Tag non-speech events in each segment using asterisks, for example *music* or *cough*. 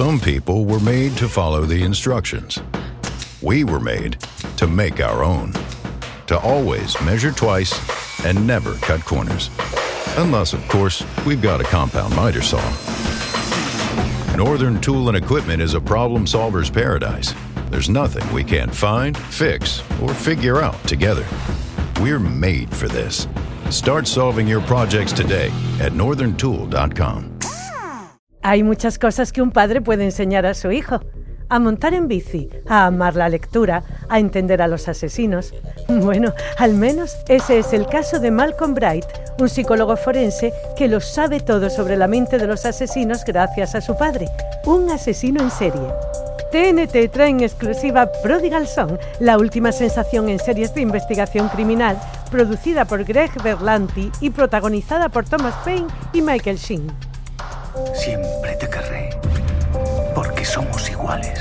Some people were made to follow the instructions. We were made to make our own. To always measure twice and never cut corners. Unless, of course, we've got a compound miter saw. Northern Tool and Equipment is a problem solver's paradise. There's nothing we can't find, fix, or figure out together. We're made for this. Start solving your projects today at northerntool.com. Hay muchas cosas que un padre puede enseñar a su hijo. A montar en bici, a amar la lectura, a entender a los asesinos. *laughs* Bueno, al menos ese es el caso de Malcolm Bright, un psicólogo forense que lo sabe todo sobre la mente de los asesinos gracias a su padre, un asesino en serie. TNT trae en exclusiva Prodigal Song, la última sensación en series de investigación criminal, producida por Greg Berlanti y protagonizada por Thomas Paine y Michael Sheen. Siempre te querré. Porque somos iguales.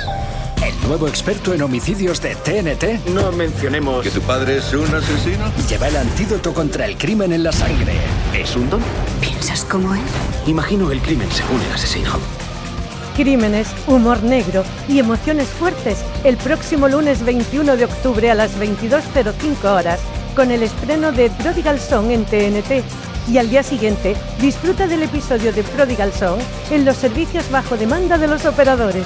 El nuevo experto en homicidios de TNT No mencionemos. ¿Que tu padre es un asesino? lleva el antídoto contra el crimen en la sangre. ¿Es un don? ¿Piensas como él? Imagino el crimen según el asesino. Crímenes, humor negro y emociones fuertes el próximo lunes 21 de octubre a las 22.05 horas con el estreno de Prodigal Song en TNT. Y al día siguiente, disfruta del episodio de Prodigal Song en los servicios bajo demanda de los operadores.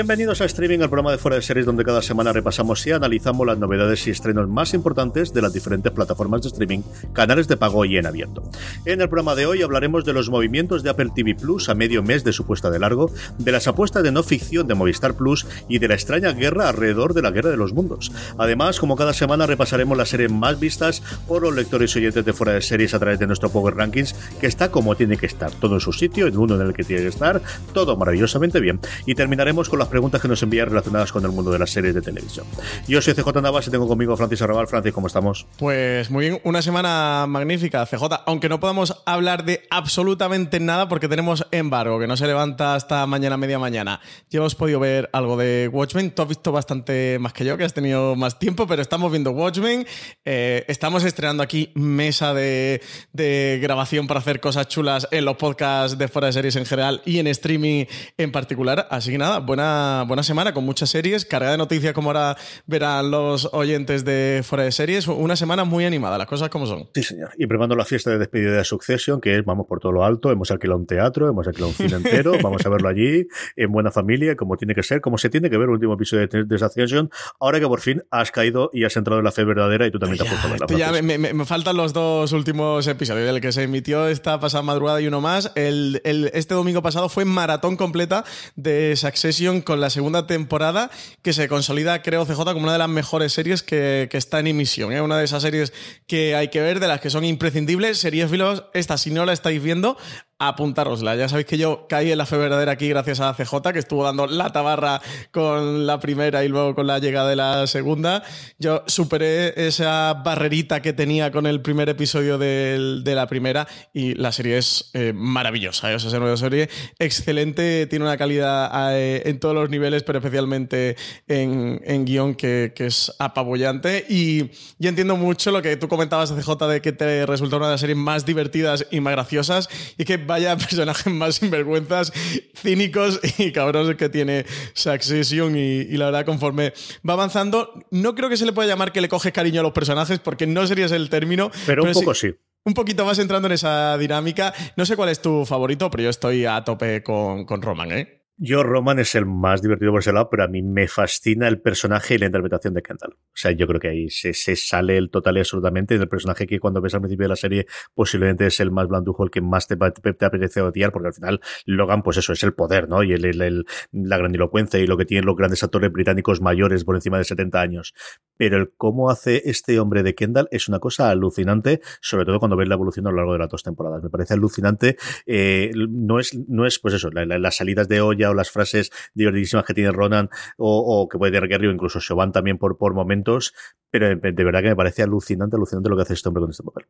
Bienvenidos a Streaming, el programa de fuera de series donde cada semana repasamos y analizamos las novedades y estrenos más importantes de las diferentes plataformas de streaming, canales de pago y en abierto. En el programa de hoy hablaremos de los movimientos de Apple TV Plus a medio mes de su puesta de largo, de las apuestas de no ficción de Movistar Plus y de la extraña guerra alrededor de la Guerra de los Mundos. Además, como cada semana repasaremos las series más vistas por los lectores y oyentes de fuera de series a través de nuestro Power Rankings, que está como tiene que estar, todo en su sitio, en uno en el que tiene que estar, todo maravillosamente bien. Y terminaremos con las preguntas que nos envían relacionadas con el mundo de las series de televisión. Yo soy CJ Navas y tengo conmigo Francis Arrabal. Francis, ¿cómo estamos? Pues muy bien, una semana magnífica, CJ. Aunque no podamos hablar de absolutamente nada porque tenemos embargo, que no se levanta hasta mañana, media mañana. Ya hemos podido ver algo de Watchmen. Tú has visto bastante más que yo, que has tenido más tiempo, pero estamos viendo Watchmen. Eh, estamos estrenando aquí mesa de, de grabación para hacer cosas chulas en los podcasts de fuera de series en general y en streaming en particular. Así que nada, buena, buena semana con muchas series, cargada de noticias como ahora verán los oyentes de fuera de series. Una semana muy animada, las cosas como son. Sí, señor. Y preparando la fiesta de despedida de Succession, que es vamos por todo lo alto, hemos alquilado un teatro, hemos alquilado un cine entero, *laughs* vamos a verlo allí, en buena familia, como tiene que ser, como se tiene que ver el último episodio de, de Succession, ahora que por fin has caído y has entrado en la fe verdadera y tú también te has puesto a verla. Esto ya me, me- me faltan los dos últimos episodios, el que se emitió esta pasada madrugada y uno más. El, el- este domingo pasado fue maratón completa de Succession con la segunda temporada, que se consolida, creo, CJ, como una de las mejores series que, que está en emisión. ¿eh? Una de esas series que hay que ver, de las que son imprescindibles. Series filos, esta, si no la estáis viendo, apuntárosla. Ya sabéis que yo caí en la fe verdadera aquí gracias a CJ, que estuvo dando la tabarra con la primera y luego con la llegada de la segunda. Yo superé esa barrerita que tenía con el primer episodio de la primera y la serie es eh, maravillosa. ¿eh? O sea, es una serie excelente, tiene una calidad eh, en todos los niveles, pero especialmente en, guion que, es apabullante. Y, y entiendo mucho lo que tú comentabas, CJ, de que te resultó una de las series más divertidas y más graciosas. Y que vaya *laughs* personajes más sinvergüenzas, cínicos y cabrones que tiene Succession. Y, y la verdad, conforme va avanzando, no creo que se le pueda llamar que le coges cariño a los personajes, porque no sería ese el término. Pero un poco sí. Un poquito más entrando en esa dinámica. No sé cuál es tu favorito, pero yo estoy a tope con, con Roman, ¿eh? Yo, Roman es el más divertido por ese lado, pero a mí me fascina el personaje y la interpretación de Kendall. O sea, yo creo que ahí se, sale el total y absolutamente del personaje que cuando ves al principio de la serie posiblemente es el más blandujo, el que más te, te, te apetece odiar, porque al final Logan, pues eso, es el poder, ¿no? Y el, el, el, la grandilocuencia y lo que tienen los grandes actores británicos mayores por encima de 70 años. Pero el cómo hace este hombre de Kendall es una cosa alucinante, sobre todo cuando ves la evolución a lo largo de las dos temporadas. Me parece alucinante. Eh, no es, no es, pues eso, la, la, las salidas de olla o las frases divertidísimas que tiene Ronan o, o que puede tener Gary o incluso Siobhan también por, por momentos, pero de, de verdad que me parece alucinante, alucinante lo que hace este hombre con este papel.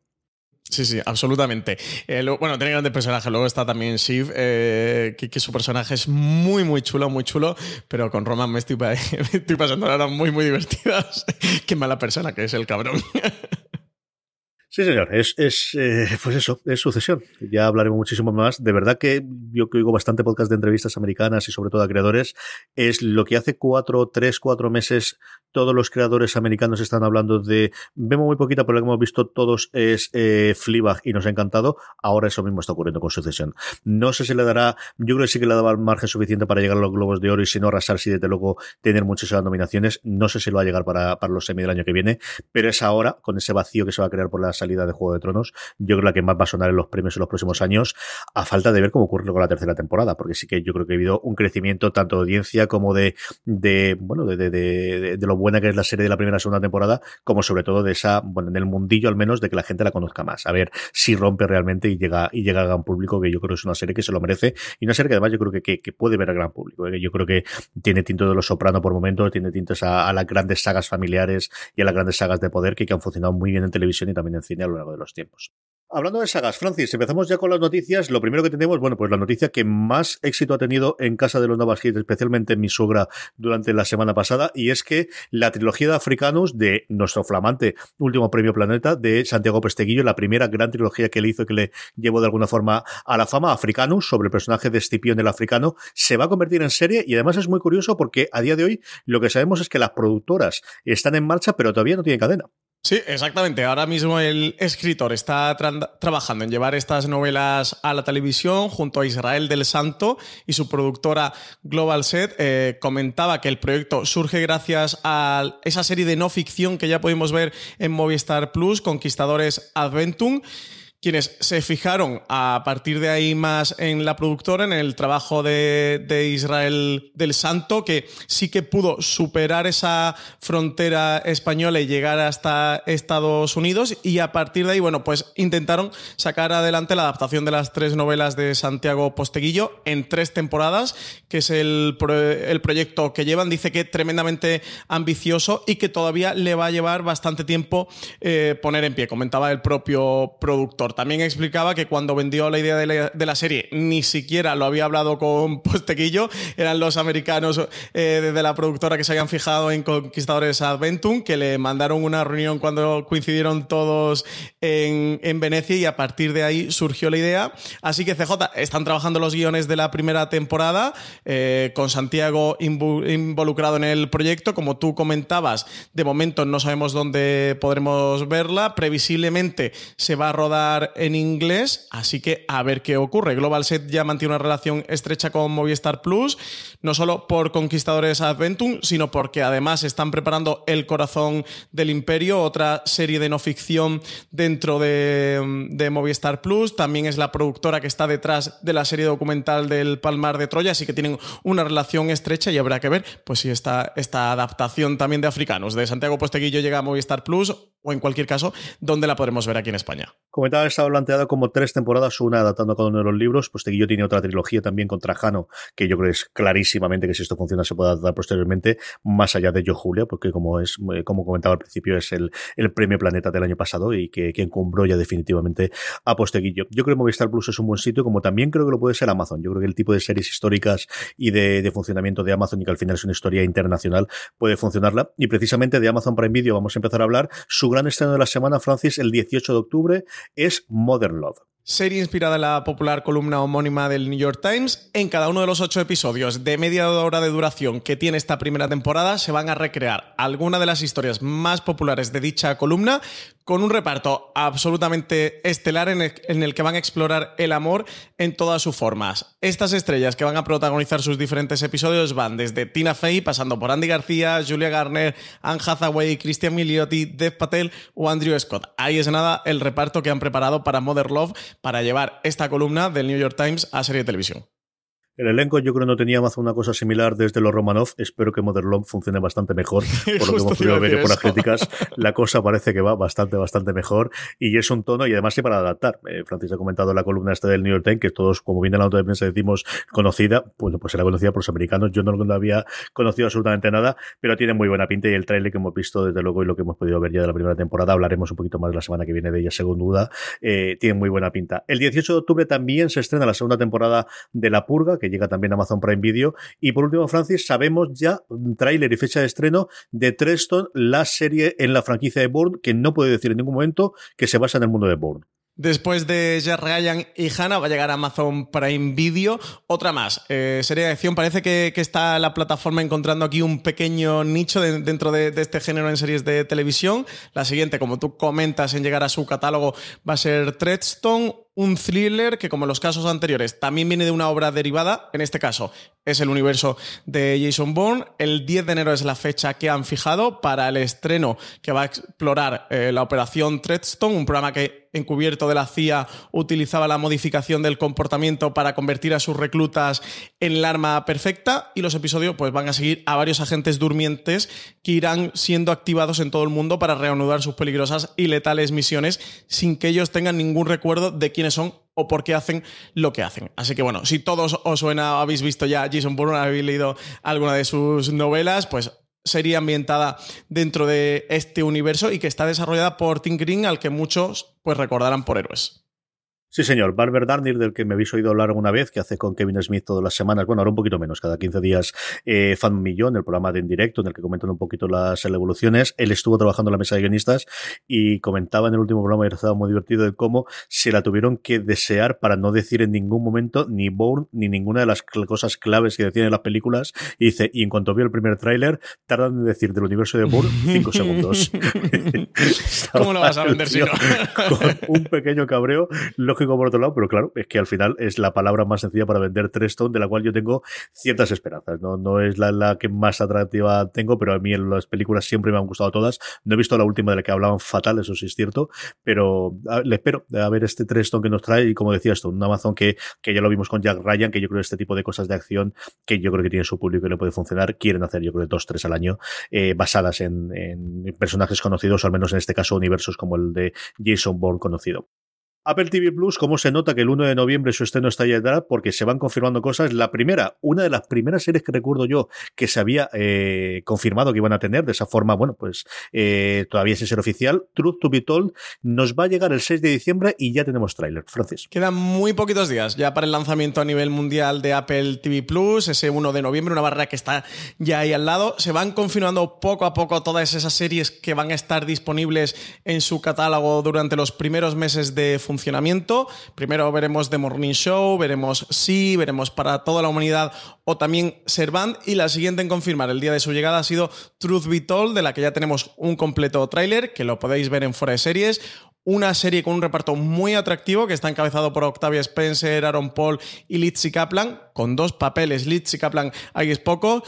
Sí, sí, absolutamente. Eh, lo, bueno, tiene grandes personajes. Luego está también Shiv, eh, que, que, su personaje es muy, muy chulo, muy chulo. Pero con Roman me estoy, *laughs* me estoy pasando horas muy, muy divertidas. *laughs* Qué mala persona que es el cabrón. *laughs* Sí, señor, es, es eh, pues eso, es sucesión. Ya hablaremos muchísimo más. De verdad que yo que oigo bastante podcast de entrevistas americanas y sobre todo a creadores, es lo que hace cuatro, tres, cuatro meses todos los creadores americanos están hablando de, vemos muy poquita, pero lo que hemos visto todos es eh, Fleabag y nos ha encantado. Ahora eso mismo está ocurriendo con sucesión. No sé si le dará, yo creo que sí que le daba margen suficiente para llegar a los Globos de Oro y si no arrasar, si desde luego tener muchísimas nominaciones. No sé si lo va a llegar para, para los semi del año que viene, pero es ahora, con ese vacío que se va a crear por las salida de Juego de Tronos, yo creo la que más va a sonar en los premios en los próximos años, a falta de ver cómo ocurre con la tercera temporada, porque sí que yo creo que ha habido un crecimiento tanto de audiencia como de, de bueno, de, de, de, lo buena que es la serie de la primera y segunda temporada, como sobre todo de esa, bueno, en el mundillo al menos, de que la gente la conozca más. A ver si rompe realmente y llega, y llega a gran público, que yo creo que es una serie que se lo merece, y una serie que además yo creo que, que, que puede ver a gran público. ¿eh? Yo creo que tiene tinto de los soprano por momentos, tiene tintes a, a, las grandes sagas familiares y a las grandes sagas de poder que, que han funcionado muy bien en televisión y también en a lo largo de los tiempos. Hablando de sagas, Francis, empezamos ya con las noticias. Lo primero que tenemos, bueno, pues la noticia que más éxito ha tenido en casa de los Navas Hits, especialmente en mi suegra durante la semana pasada, y es que la trilogía de Africanos de nuestro flamante último premio Planeta de Santiago Pesteguillo, la primera gran trilogía que le hizo que le llevó de alguna forma a la fama, Africanus, sobre el personaje de Escipión el africano, se va a convertir en serie y además es muy curioso porque a día de hoy lo que sabemos es que las productoras están en marcha, pero todavía no tienen cadena. Sí, exactamente. Ahora mismo el escritor está tra trabajando en llevar estas novelas a la televisión junto a Israel del Santo y su productora Global Set. Eh, comentaba que el proyecto surge gracias a esa serie de no ficción que ya pudimos ver en Movistar Plus, Conquistadores Adventum quienes se fijaron a partir de ahí más en la productora, en el trabajo de, Israel del Santo, que sí que pudo superar esa frontera española y llegar hasta Estados Unidos. Y a partir de ahí, bueno, pues intentaron sacar adelante la adaptación de las tres novelas de Santiago Posteguillo en tres temporadas, que es el, el proyecto que llevan. Dice que tremendamente ambicioso y que todavía le va a llevar bastante tiempo eh, poner en pie, comentaba el propio productor. También explicaba que cuando vendió la idea de la, serie ni siquiera lo había hablado con *laughs* Posteguillo, eran los americanos eh, de la productora que se habían fijado en Conquistadores Adventum, que le mandaron una reunión cuando coincidieron todos en, en Venecia y a partir de ahí surgió la idea. Así que CJ están trabajando los guiones de la primera temporada, eh, con Santiago involucrado en el proyecto. Como tú comentabas, de momento no sabemos dónde podremos verla. Previsiblemente se va a rodar en inglés, así que a ver qué ocurre. Global Set ya mantiene una relación estrecha con Movistar Plus, no solo por Conquistadores Adventum, sino porque además están preparando El Corazón del Imperio, otra serie de no ficción dentro de, de Movistar Plus. También es la productora que está detrás de la serie documental del Palmar de Troya, así que tienen una relación estrecha y habrá que ver pues si esta, esta adaptación también de Africanos de Santiago Posteguillo llega a Movistar Plus o en cualquier caso, ¿dónde la podremos ver aquí en España? Comentaba, estaba planteado como tres temporadas, una adaptando a cada uno de los libros, pues Teguillo tiene otra trilogía también con Trajano, que yo creo que es clarísimamente que si esto funciona se puede adaptar posteriormente, más allá de Yo Julia, porque como es, como comentaba al principio, es el, el premio Planeta del año pasado y que, que encumbró ya definitivamente a Posteguillo. Yo creo que Movistar Plus es un buen sitio, como también creo que lo puede ser Amazon. Yo creo que el tipo de series históricas y de, de funcionamiento de Amazon y que al final es una historia internacional puede funcionarla. Y precisamente de Amazon Prime Video vamos a empezar a hablar. Su gran estreno de la semana, Francis, el 18 de octubre, es Modern Love. serie inspirada en la popular columna homónima del New York Times. En cada uno de los ocho episodios de media hora de duración que tiene esta primera temporada se van a recrear algunas de las historias más populares de dicha columna con un reparto absolutamente estelar en el, que van a explorar el amor en todas sus formas. Estas estrellas que van a protagonizar sus diferentes episodios van desde Tina Fey, pasando por Andy García, Julia Garner, Anne Hathaway, Christian Milioti, Dev Patel o Andrew Scott. Ahí es nada el reparto que han preparado para Mother Love para llevar esta columna del New York Times a serie de televisión. El elenco yo creo no tenía más una cosa similar desde los Romanov. Espero que Modern Love funcione bastante mejor. *laughs* Por lo que hemos podido ver por las críticas, *laughs* la cosa parece que va bastante, bastante mejor. Y es un tono, y además sí para adaptar. Eh, Francis ha comentado la columna esta del New York Times, que todos, como viene la nota de prensa decimos conocida, bueno, pues era conocida por los americanos. Yo no lo había conocido absolutamente nada, pero tiene muy buena pinta y el trailer que hemos visto desde luego y lo que hemos podido ver ya de la primera temporada, hablaremos un poquito más la semana que viene de ella, según duda, eh, tiene muy buena pinta. El 18 de octubre también se estrena la segunda temporada de La Purga, que llega también a Amazon Prime Video. Y por último, Francis, sabemos ya tráiler y fecha de estreno de Treston, la serie en la franquicia de Bourne, que no puede decir en ningún momento que se basa en el mundo de Bourne. Después de Jack Ryan y Hannah va a llegar Amazon Prime Video. Otra más, eh, serie de acción. Parece que, está la plataforma encontrando aquí un pequeño nicho dentro de, de, este género en series de televisión. La siguiente, como tú comentas en llegar a su catálogo, va a ser Treadstone, un thriller que, como en los casos anteriores, también viene de una obra derivada. En este caso, es el universo de Jason Bourne. El 10 de enero es la fecha que han fijado para el estreno que va a explorar eh, la operación Treadstone, un programa que, encubierto de la CIA, utilizaba la modificación del comportamiento para convertir a sus reclutas en el arma perfecta. Y los episodios pues, van a seguir a varios agentes durmientes que irán siendo activados en todo el mundo para reanudar sus peligrosas y letales misiones sin que ellos tengan ningún recuerdo de quiénes son o por qué hacen lo que hacen. Así que bueno, si todos os suena, habéis visto ya Jason Bourne, habéis leído alguna de sus novelas, pues sería ambientada dentro de este universo y que está desarrollada por Tim Green, al que muchos pues recordarán por héroes. Sí, señor. Barber Darnir, del que me habéis oído hablar alguna vez, que hace con Kevin Smith todas las semanas, bueno, ahora un poquito menos, cada 15 días, eh, Fan Millón, el programa de en directo, en el que comentan un poquito las evoluciones. Él estuvo trabajando en la mesa de guionistas y comentaba en el último programa, y estaba muy divertido, de cómo se la tuvieron que desear para no decir en ningún momento ni Bourne ni ninguna de las cosas claves que decían en las películas. Y dice, y en cuanto vio el primer tráiler, tardan en decir del universo de Bourne cinco segundos. *laughs* *laughs* ¿Cómo lo vas a vender si no? con un pequeño cabreo, lógico por otro lado, pero claro, es que al final es la palabra más sencilla para vender Treston, de la cual yo tengo ciertas esperanzas. No, no es la, la que más atractiva tengo, pero a mí en las películas siempre me han gustado todas. No he visto la última de la que hablaban fatal, eso sí es cierto, pero le espero a ver este Treston que nos trae y como decía esto, un Amazon que, que ya lo vimos con Jack Ryan, que yo creo que este tipo de cosas de acción que yo creo que tiene su público y le puede funcionar, quieren hacer yo creo dos, tres al año, eh, basadas en, en personajes conocidos, o al menos en este caso universos como el de Jason Bourne conocido. Apple TV Plus, ¿cómo se nota que el 1 de noviembre su estreno está ya? Porque se van confirmando cosas. La primera, una de las primeras series que recuerdo yo que se había eh, confirmado que iban a tener, de esa forma, bueno, pues eh, todavía sin ser oficial, Truth to Be Told, nos va a llegar el 6 de diciembre y ya tenemos tráiler. Francis. Quedan muy poquitos días ya para el lanzamiento a nivel mundial de Apple TV Plus, ese 1 de noviembre, una barrera que está ya ahí al lado. Se van confirmando poco a poco todas esas series que van a estar disponibles en su catálogo durante los primeros meses de funcionamiento. Primero veremos The Morning Show, veremos Sí, veremos para toda la humanidad o también Servant. Y la siguiente en confirmar el día de su llegada ha sido Truth Be Told, de la que ya tenemos un completo tráiler, que lo podéis ver en fuera de series una serie con un reparto muy atractivo que está encabezado por Octavia Spencer, Aaron Paul y Lizzie Kaplan, con dos papeles, Lizzie Kaplan, ahí es poco.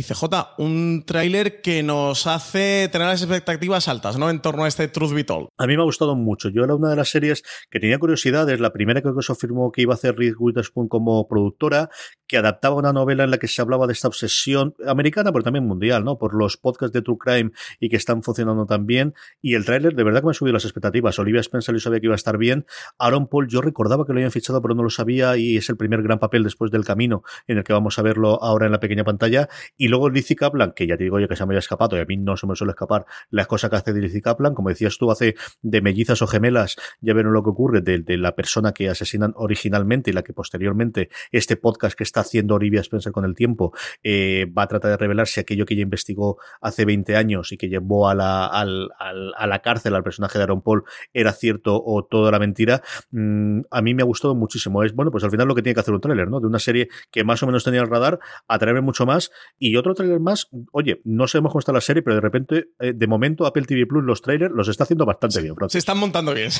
Y CJ, un tráiler que nos hace tener las expectativas altas, ¿no? En torno a este Truth Be Told. A mí me ha gustado mucho. Yo era una de las series que tenía curiosidades. La primera que se afirmó que iba a hacer Reed Witherspoon como productora, que adaptaba una novela en la que se hablaba de esta obsesión americana, pero también mundial, ¿no? Por los podcasts de True Crime y que están funcionando tan bien. Y el tráiler de verdad que me ha subido las expectativas. Olivia Spencer yo sabía que iba a estar bien. Aaron Paul yo recordaba que lo habían fichado, pero no lo sabía y es el primer gran papel después del camino en el que vamos a verlo ahora en la pequeña pantalla. Y luego Lizzie Kaplan, que ya te digo yo que se me había escapado y a mí no se me suele escapar las cosas que hace Lizzie Kaplan, como decías tú, hace de mellizas o gemelas, ya verán lo que ocurre, de, de, la persona que asesinan originalmente y la que posteriormente este podcast que está haciendo Olivia Spencer con el tiempo eh, va a tratar de revelar si aquello que ella investigó hace 20 años y que llevó a la, al, a la cárcel al personaje de Aaron Paul era cierto o todo era mentira. Mm, a mí me ha gustado muchísimo. Es bueno, pues al final lo que tiene que hacer un tráiler, ¿no? De una serie que más o menos tenía el radar, atraerme mucho más. Y otro tráiler más, oye, no sabemos cómo está la serie, pero de repente, eh, de momento, Apple TV Plus, los trailers, los está haciendo bastante bien. Se están montando bien.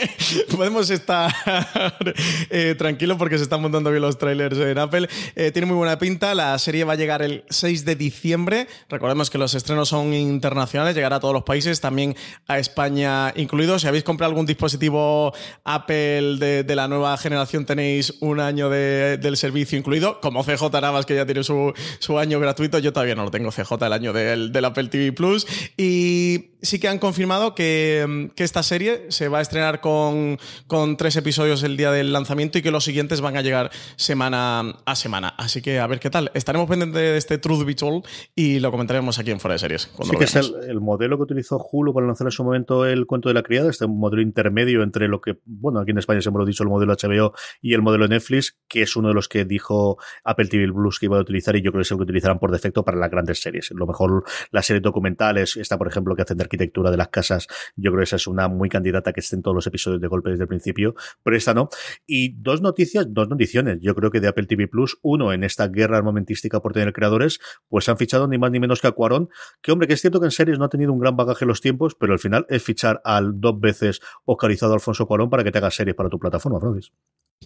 *laughs* Podemos estar *laughs* eh, tranquilos porque se están montando bien los trailers en Apple. Eh, tiene muy buena pinta. La serie va a llegar el 6 de diciembre. Recordemos que los estrenos son internacionales, llegará a todos los países, también a España incluido. Si habéis comprado algún dispositivo Apple de, la nueva generación, tenéis un año del servicio incluido. Como CJ Navas, que ya tiene su, año gratuito, yo todavía no lo tengo CJ el año del, del Apple TV Plus. Y sí que han confirmado que, esta serie se va a estrenar con, con, tres episodios el día del lanzamiento y que los siguientes van a llegar semana a semana. Así que a ver qué tal. Estaremos pendientes de este Truth Be Told y lo comentaremos aquí en Fuera de Series. sí, que es el, modelo que utilizó Hulu para lanzar en su momento el cuento de la criada, este modelo intermedio entre lo que, bueno, aquí en España se me lo dicho, el modelo HBO y el modelo Netflix, que es uno de los que dijo Apple TV Plus que iba a utilizar y yo creo que es el que utilizarán por defecto para las grandes series. Lo mejor las series documentales, esta por ejemplo que hacen de arquitectura de las casas, yo creo que esa es una muy candidata que esté en todos los episodios de golpe desde el principio, pero esta no. Y dos noticias, dos noticiones, yo creo que de Apple TV Plus, uno en esta guerra armamentística por tener creadores, pues han fichado ni más ni menos que a Cuarón, que hombre, que es cierto que en series no ha tenido un gran bagaje en los tiempos, pero al final es fichar al dos veces oscarizado Alfonso Cuarón para que te haga series para tu plataforma, Francis.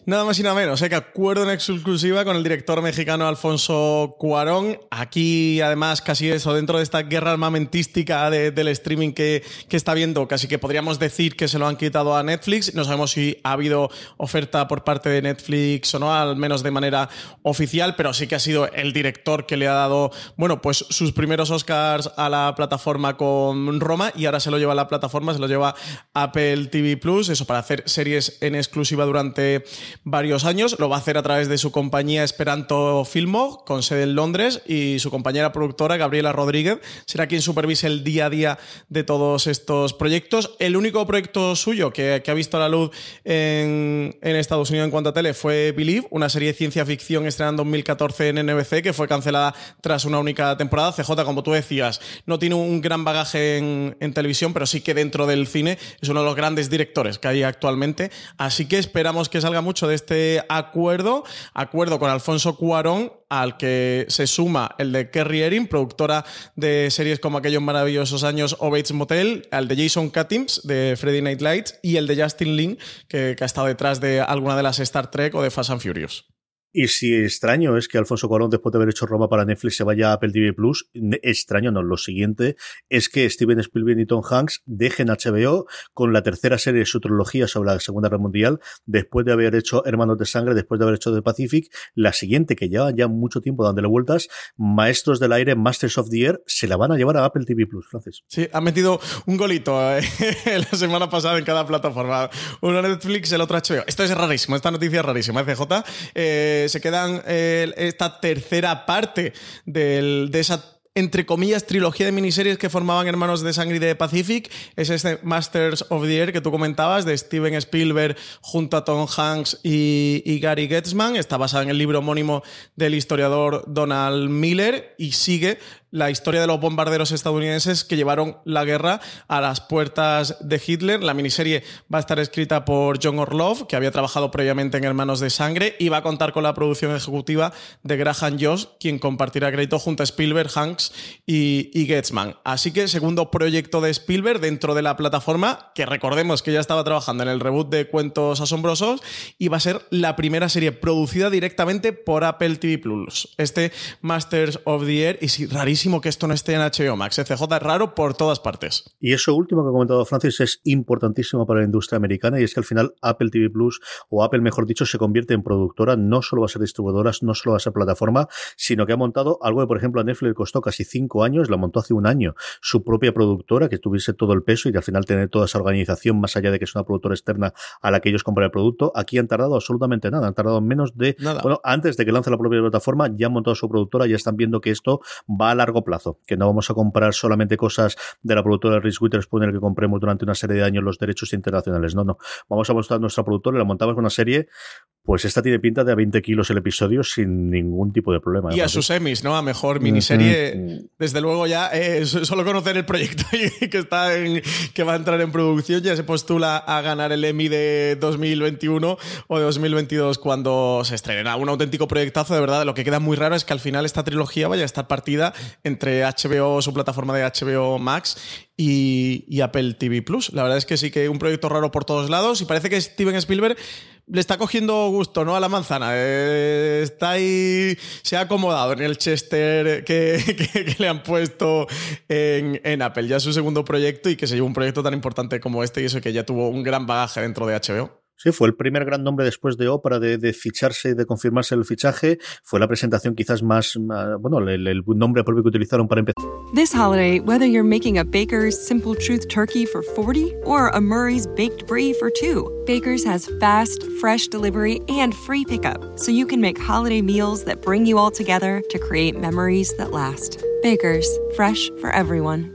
Nada más y nada menos, ¿eh? que acuerdo en exclusiva con el director mexicano Alfonso Cuarón. Aquí, además, casi eso, dentro de esta guerra armamentística del streaming que, que, está viendo, casi que podríamos decir que se lo han quitado a Netflix. No sabemos si ha habido oferta por parte de Netflix o no, al menos de manera oficial, pero sí que ha sido el director que le ha dado, bueno, pues sus primeros Oscars a la plataforma con Roma y ahora se lo lleva a la plataforma, se lo lleva Apple TV Plus, eso para hacer series en exclusiva durante varios años. Lo va a hacer a través de su compañía Esperanto Filmo, con sede en Londres, y su compañera productora, Gabriela Rodríguez, será quien supervise el día a día de todos estos proyectos. El único proyecto suyo que, ha visto la luz en, Estados Unidos en cuanto a tele fue Believe, una serie de ciencia ficción estrenada en 2014 en NBC, que fue cancelada tras una única temporada. CJ, como tú decías, no tiene un gran bagaje en, en televisión, pero sí que dentro del cine es uno de los grandes directores que hay actualmente. Así que esperamos que salga mucho de este acuerdo, acuerdo con Alfonso Cuarón, al que se suma el de Kerry Erin, productora de series como aquellos maravillosos años o Bates Motel, al de Jason Katims de Friday Night Lights y el de Justin Lin, que, que ha estado detrás de alguna de las Star Trek o de Fast and Furious. Y si extraño es que Alfonso Cuarón, después de haber hecho Roma para Netflix, se vaya a Apple TV Plus, extraño no. Lo siguiente es que Steven Spielberg y Tom Hanks dejen HBO con la tercera serie de su trilogía sobre la Segunda Guerra Mundial, después de haber hecho Hermanos de Sangre, después de haber hecho The Pacific. La siguiente, que lleva ya mucho tiempo dándole vueltas, Maestros del Aire, Masters of the Air, se la van a llevar a Apple TV Plus, Francis. Sí, han metido un golito eh, *laughs* la semana pasada en cada plataforma. Uno Netflix, el otro HBO. Esto es rarísimo, esta noticia es rarísima, CJ. Eh, se quedan eh, esta tercera parte de esa entre comillas, trilogía de miniseries que formaban Hermanos de Sangre y de Pacific. Es este Masters of the Air que tú comentabas, de Steven Spielberg junto a Tom Hanks y, y, Gary Getzman. Está basada en el libro homónimo del historiador Donald Miller y sigue la historia de los bombarderos estadounidenses que llevaron la guerra a las puertas de Hitler. La miniserie va a estar escrita por John Orlov, que había trabajado previamente en Hermanos de Sangre, y va a contar con la producción ejecutiva de Graham Joss, quien compartirá crédito junto a Spielberg, Hanks y, y Getzman. Así que segundo proyecto de Spielberg dentro de la plataforma, que recordemos que ya estaba trabajando en el reboot de Cuentos Asombrosos, y va a ser la primera serie producida directamente por Apple TV Plus. Este Masters of the Air, y sí, rarísimo rarísimo que esto no esté en HBO Max. CJ es raro por todas partes. Y eso último que ha comentado Francis es importantísimo para la industria americana y es que al final Apple TV Plus o Apple, mejor dicho, se convierte en productora, no solo va a ser distribuidora, no solo va a ser plataforma, sino que ha montado algo que, por ejemplo, a Netflix le costó casi cinco años, la montó hace un año, su propia productora, que tuviese todo el peso y al final tener toda esa organización, más allá de que es una productora externa a la que ellos compran el producto. Aquí han tardado absolutamente nada, han tardado menos de, Nada. bueno, antes de que lance la propia plataforma, ya han montado su productora, ya están viendo que esto va a largo plazo, que no vamos a comprar solamente cosas de la productora Reese Witherspoon en el que compremos durante una serie de años los derechos internacionales. No, no. Vamos a mostrar nuestra productora, la montamos con una serie, pues esta tiene pinta de a 20 kilos el episodio sin ningún tipo de problema. Y a ¿no? sus Emmys, ¿no? A mejor miniserie. Desde luego ya eh, so- solo conocer el proyecto *laughs* que está en, que va a entrar en producción ya se postula a ganar el Emmy de 2021 o de 2022 cuando se estrene. Un auténtico proyectazo, de verdad. Lo que queda muy raro es que al final esta trilogía vaya a estar partida entre HBO, su plataforma de HBO Max y, Apple TV Plus. La verdad es que sí que un proyecto raro por todos lados y parece que Steven Spielberg le está cogiendo gusto, ¿no? A la manzana. Eh, está ahí, se ha acomodado en el Chester que, *laughs* le han puesto en, Apple. Ya su segundo proyecto y que se lleva un proyecto tan importante como este y eso que ya tuvo un gran bagaje dentro de HBO. Sí, fue el primer gran nombre después de de, de ficharse y de confirmarse el fichaje. Fue la presentación quizás más, más- bueno, el, el nombre propio que utilizaron para empezar. This holiday, whether you're making a Baker's Simple Truth turkey for 40 or a Murray's Baked Brie for 2, Baker's has fast, fresh delivery and free pickup, so you can make holiday meals that bring you all together to create memories that last. Baker's, fresh for everyone.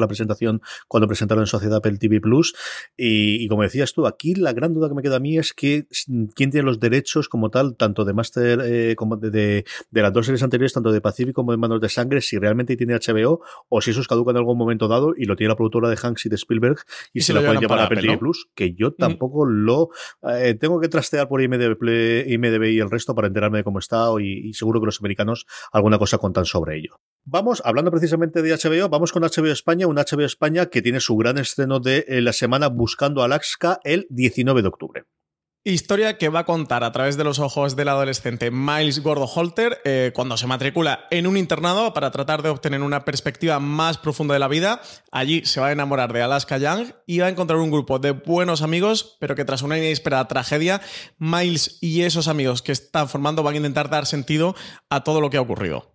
La presentación cuando presentaron en Sociedad Apple TV Plus. Y, y como decías tú, aquí la gran duda que me queda a mí es que quién tiene los derechos como tal, tanto de Master eh, como de, de, de las dos series anteriores, tanto de Pacific como de Manos de Sangre, si realmente tiene HBO o si esos caducan en algún momento dado y lo tiene la productora de Hanks y de Spielberg y, Y se se lo lo pueden llevar a Apple TV ¿no? Plus, que yo tampoco lo eh, tengo que trastear por IMDb, IMDb y el resto para enterarme de cómo está y, y seguro que los americanos alguna cosa contan sobre ello. Vamos, hablando precisamente de HBO, vamos con HBO España, un HBO España que tiene su gran estreno de eh, la semana Buscando Alaska el 19 de octubre. Historia que va a contar a través de los ojos del adolescente Miles Gordo Holter eh, cuando se matricula en un internado para tratar de obtener una perspectiva más profunda de la vida. Allí se va a enamorar de Alaska Young y va a encontrar un grupo de buenos amigos, pero que tras una inesperada tragedia, Miles y esos amigos que están formando van a intentar dar sentido a todo lo que ha ocurrido.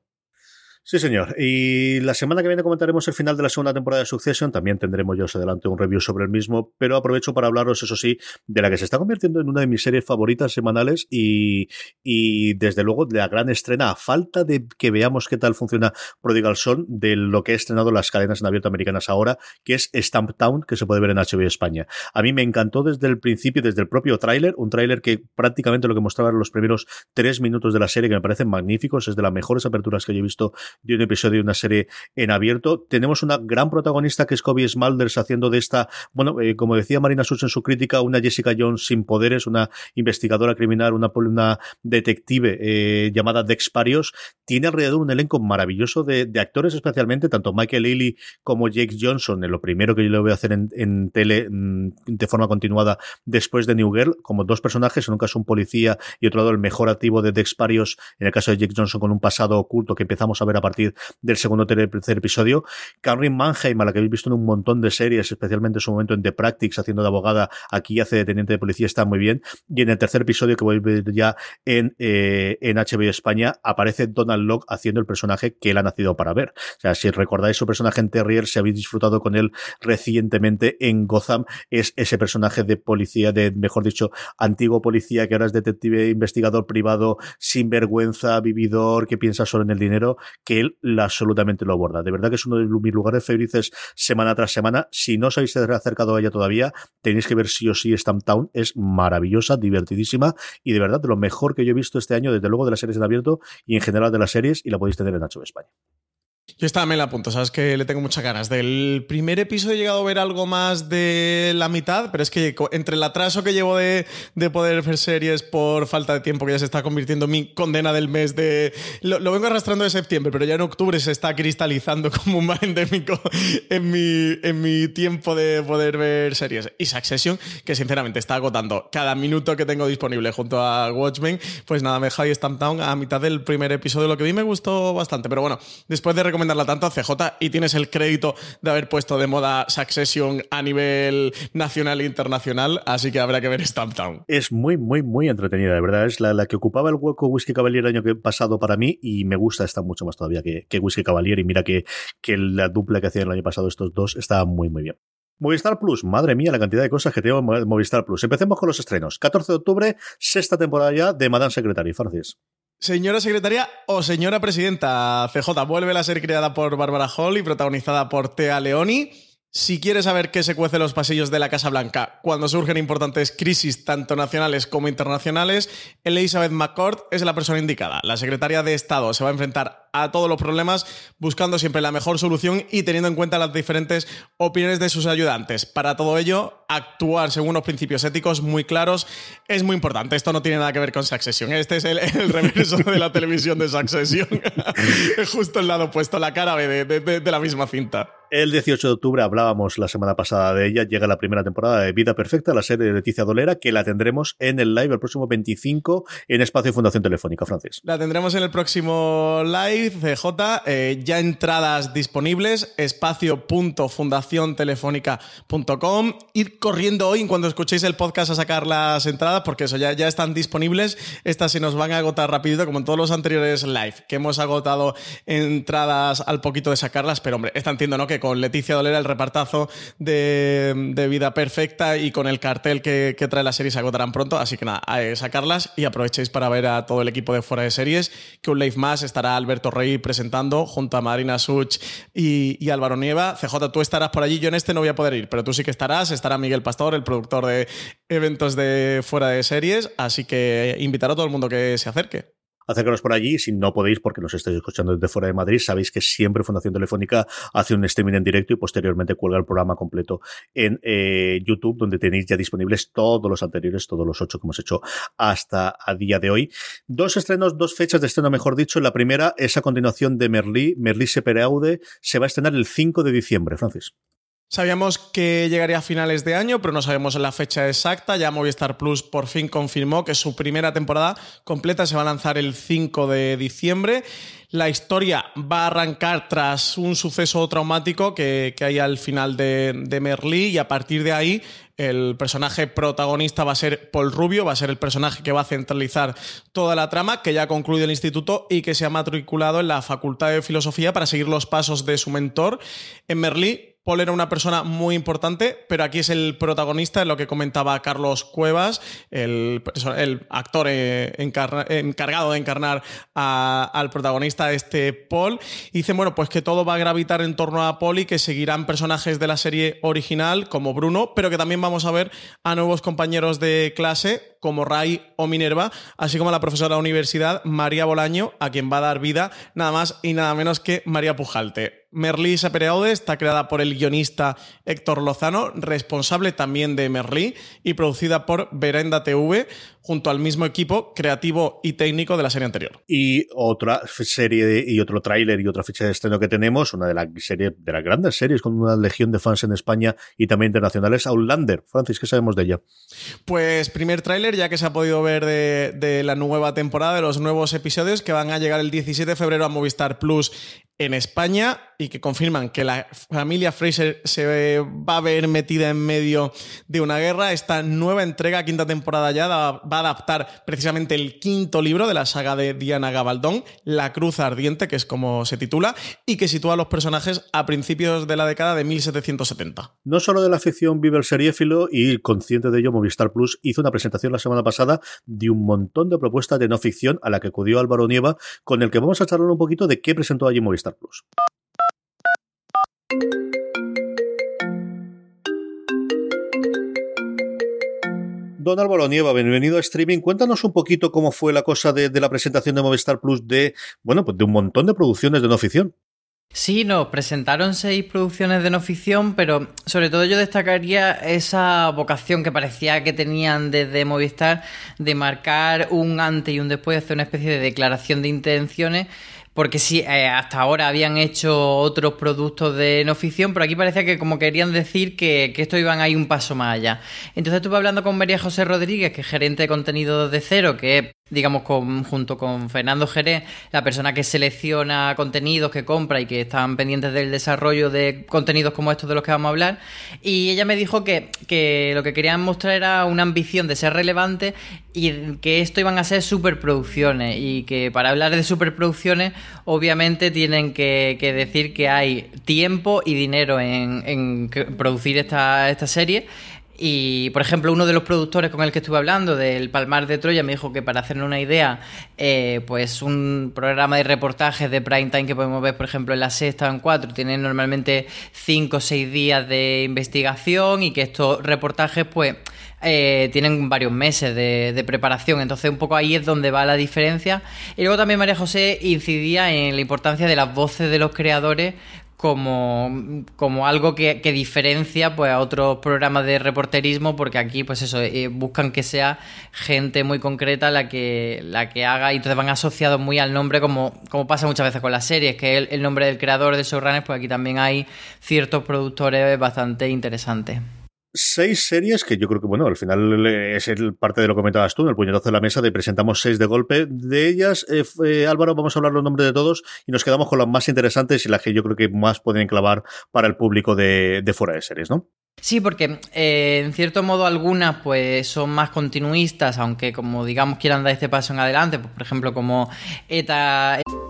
Sí, señor. Y la semana que viene comentaremos el final de la segunda temporada de Succession. También tendremos yo os adelante un review sobre el mismo, pero aprovecho para hablaros, eso sí, de la que se está convirtiendo en una de mis series favoritas semanales y, y desde luego de la gran estrena, a falta de que veamos qué tal funciona Prodigal Son, de lo que ha estrenado las cadenas en abierto americanas ahora, que es Stamp Town, que se puede ver en HBO España. A mí me encantó desde el principio, desde el propio tráiler, un tráiler que prácticamente lo que mostraba en los primeros tres minutos de la serie, que me parecen magníficos, es de las mejores aperturas que yo he visto de un episodio de una serie en abierto. Tenemos una gran protagonista que es Kobe Smulders haciendo de esta, bueno, eh, como decía Marina Sus en su crítica, una Jessica Jones sin poderes, una investigadora criminal, una, detective eh, llamada Dex Parios. Tiene alrededor un elenco maravilloso de, de actores, especialmente tanto Michael Ealy como Jake Johnson, en lo primero que yo le voy a hacer en, en tele mm, de forma continuada después de New Girl, como dos personajes, en un caso un policía y otro lado el mejor activo de Dex Parios, en el caso de Jake Johnson con un pasado oculto que empezamos a ver a partir del segundo tercer episodio. Karen Mannheim, a la que habéis visto en un montón de series, especialmente en su momento en The Practice, haciendo de abogada, aquí hace de teniente de policía, está muy bien. Y en el tercer episodio, que voy a ver ya en, eh, en HBO España, aparece Donald Locke haciendo el personaje que él ha nacido para ver. O sea, si recordáis su personaje en Terrier, si habéis disfrutado con él recientemente en Gotham, es ese personaje de policía, de, mejor dicho, antiguo policía que ahora es detective, investigador privado, sin vergüenza, vividor, que piensa solo en el dinero, que él absolutamente lo aborda. De verdad que es uno de mis lugares felices semana tras semana. Si no os habéis acercado a ella todavía, tenéis que ver sí o sí Stamptown. Es maravillosa, divertidísima y de verdad de lo mejor que yo he visto este año, desde luego de las series en abierto y en general de las series, y la podéis tener en HBO España. Yo estaba me la apunto, sabes que le tengo muchas ganas. Del primer episodio he llegado a ver algo más de la mitad, pero es que entre el atraso que llevo de, poder ver series por falta de tiempo, que ya se está convirtiendo en mi condena del mes de. Lo, vengo arrastrando de septiembre, pero ya en octubre se está cristalizando *laughs* como un mal endémico en mi, en mi tiempo de poder ver series. Y Succession, que sinceramente está agotando cada minuto que tengo disponible junto a Watchmen, pues nada, me deja ahí Down a mitad del primer episodio, lo que vi me gustó bastante. Pero bueno, después de recomendarla tanto a CJ y tienes el crédito de haber puesto de moda Succession a nivel nacional e internacional, así que habrá que ver Stamptown. Es muy, muy, muy entretenida, de verdad. Es la, que ocupaba el hueco Whisky Cavalier el año pasado para mí y me gusta esta mucho más todavía que, que Whisky Cavalier. Y mira que, la dupla que hacían el año pasado estos dos está muy, muy bien. Movistar Plus, madre mía, la cantidad de cosas que tiene Movistar Plus. Empecemos con los estrenos. 14 de octubre, sexta temporada ya de Madame Secretary, Francis. Señora secretaria o señora presidenta, CJ vuelve a ser creada por Bárbara Hall y protagonizada por Tea Leoni. Si quieres saber qué se cuece en los pasillos de la Casa Blanca cuando surgen importantes crisis tanto nacionales como internacionales, Elizabeth McCord es la persona indicada. La secretaria de Estado se va a enfrentar a todos los problemas buscando siempre la mejor solución y teniendo en cuenta las diferentes opiniones de sus ayudantes. Para todo ello, actuar según unos principios éticos muy claros es muy importante. Esto no tiene nada que ver con Succession. Este es el, reverso de la televisión de Succession. *laughs* es justo el lado opuesto, la cara de, de la misma cinta. El 18 de octubre hablábamos la semana pasada de ella. Llega la primera temporada de Vida Perfecta, la serie de Leticia Dolera, que la tendremos en el live el próximo 25 en Espacio Fundación Telefónica, Francis. La tendremos en el próximo live, CJ. Eh, ya entradas disponibles, espacio.fundaciontelefónica.com. Ir corriendo hoy, cuando escuchéis el podcast, a sacar las entradas, porque eso ya, ya están disponibles. Estas se nos van a agotar rapidito, como en todos los anteriores live, que hemos agotado entradas al poquito de sacarlas. Pero, hombre, esta entiendo, ¿no? Que con Leticia Dolera el repartazo de, Vida Perfecta y con el cartel que, trae la serie se agotarán pronto. Así que nada, a sacarlas y aprovechéis para ver a todo el equipo de Fuera de Series, que un live más estará Alberto Rey presentando junto a Marina Such y, Álvaro Nieva. CJ, tú estarás por allí, yo en este no voy a poder ir, pero tú sí que estarás. Estará Miguel Pastor, el productor de eventos de Fuera de Series. Así que invitar a todo el mundo que se acerque acercaros por allí. Si no podéis, porque nos estáis escuchando desde fuera de Madrid, sabéis que siempre Fundación Telefónica hace un streaming en directo y posteriormente cuelga el programa completo en eh, YouTube, donde tenéis ya disponibles todos los anteriores, todos los ocho que hemos hecho hasta a día de hoy. Dos estrenos, dos fechas de estreno, mejor dicho. La primera es a continuación de Merlí. Merlí Sepereaude se va a estrenar el 5 de diciembre, Francis. Sabíamos que llegaría a finales de año, pero no sabemos la fecha exacta. Ya Movistar Plus por fin confirmó que su primera temporada completa se va a lanzar el 5 de diciembre. La historia va a arrancar tras un suceso traumático que, hay al final de, de Merlí y a partir de ahí el personaje protagonista va a ser Paul Rubio, va a ser el personaje que va a centralizar toda la trama, que ya ha concluido el instituto y que se ha matriculado en la Facultad de Filosofía para seguir los pasos de su mentor. En Merlí Paul era una persona muy importante, pero aquí es el protagonista, lo que comentaba Carlos Cuevas, el, actor eh, encargado de encarnar al protagonista, este Paul. Y dicen, bueno, pues que todo va a gravitar en torno a Paul y que seguirán personajes de la serie original, como Bruno, pero que también vamos a ver a nuevos compañeros de clase, como Ray o Minerva, así como a la profesora de la universidad, María Bolaño, a quien va a dar vida nada más y nada menos que María Pujalte. Merlí Sapereaude está creada por el guionista Héctor Lozano, responsable también de Merlí, y producida por Verenda TV, junto al mismo equipo creativo y técnico de la serie anterior. Y otra serie y otro tráiler y otra fecha de estreno que tenemos, una de las series de las grandes series con una legión de fans en España y también internacionales, Outlander. Francis, ¿qué sabemos de ella? Pues primer tráiler, ya que se ha podido ver de, de la nueva temporada, de los nuevos episodios que van a llegar el 17 de febrero a Movistar Plus en España y que confirman que la familia Fraser se va a ver metida en medio de una guerra. Esta nueva entrega, quinta temporada ya, va a adaptar precisamente el quinto libro de la saga de Diana Gabaldón, La Cruz Ardiente, que es como se titula, y que sitúa a los personajes a principios de la década de 1770. No solo de la ficción vive el seriéfilo y consciente de ello, Movistar Plus hizo una presentación la semana pasada de un montón de propuestas de no ficción a la que acudió Álvaro Nieva, con el que vamos a charlar un poquito de qué presentó allí Movistar Don Álvaro Nieva, bienvenido a streaming. Cuéntanos un poquito cómo fue la cosa de, de, la presentación de Movistar Plus de, bueno, pues de un montón de producciones de no ficción. Sí, nos presentaron seis producciones de no ficción, pero sobre todo yo destacaría esa vocación que parecía que tenían desde Movistar de marcar un antes y un después, hacer una especie de declaración de intenciones porque sí, eh, hasta ahora habían hecho otros productos de no ficción, pero aquí parecía que como querían decir que, esto iban a ir un paso más allá. Entonces estuve hablando con María José Rodríguez, que es gerente de contenido de Cero, que digamos, con, junto con Fernando Jerez, la persona que selecciona contenidos, que compra y que están pendientes del desarrollo de contenidos como estos de los que vamos a hablar. Y ella me dijo que, que lo que querían mostrar era una ambición de ser relevante y que esto iban a ser superproducciones y que para hablar de superproducciones obviamente tienen que, que decir que hay tiempo y dinero en, en producir esta, esta serie y, por ejemplo, uno de los productores con el que estuve hablando, del Palmar de Troya, me dijo que para hacernos una idea, eh, pues un programa de reportajes de prime time que podemos ver, por ejemplo, en la sexta o en cuatro, tiene normalmente cinco o seis días de investigación y que estos reportajes, pues, eh, tienen varios meses de, de, preparación. Entonces, un poco ahí es donde va la diferencia. Y luego también María José incidía en la importancia de las voces de los creadores como, como algo que, que, diferencia pues, a otros programas de reporterismo, porque aquí, pues eso, eh, buscan que sea gente muy concreta la que, la que haga, y entonces van asociados muy al nombre, como, como pasa muchas veces con las series, que el, el nombre del creador de showrunners, pues aquí también hay ciertos productores bastante interesantes seis series que yo creo que, bueno, al final es el parte de lo que comentabas tú, en el puñetazo de la mesa, de presentamos seis de golpe. De ellas, eh, eh, Álvaro, vamos a hablar los nombres de todos y nos quedamos con las más interesantes y las que yo creo que más pueden clavar para el público de, fuera de series, ¿no? Sí, porque eh, en cierto modo algunas pues son más continuistas, aunque como digamos quieran dar este paso en adelante, pues por ejemplo como ETA...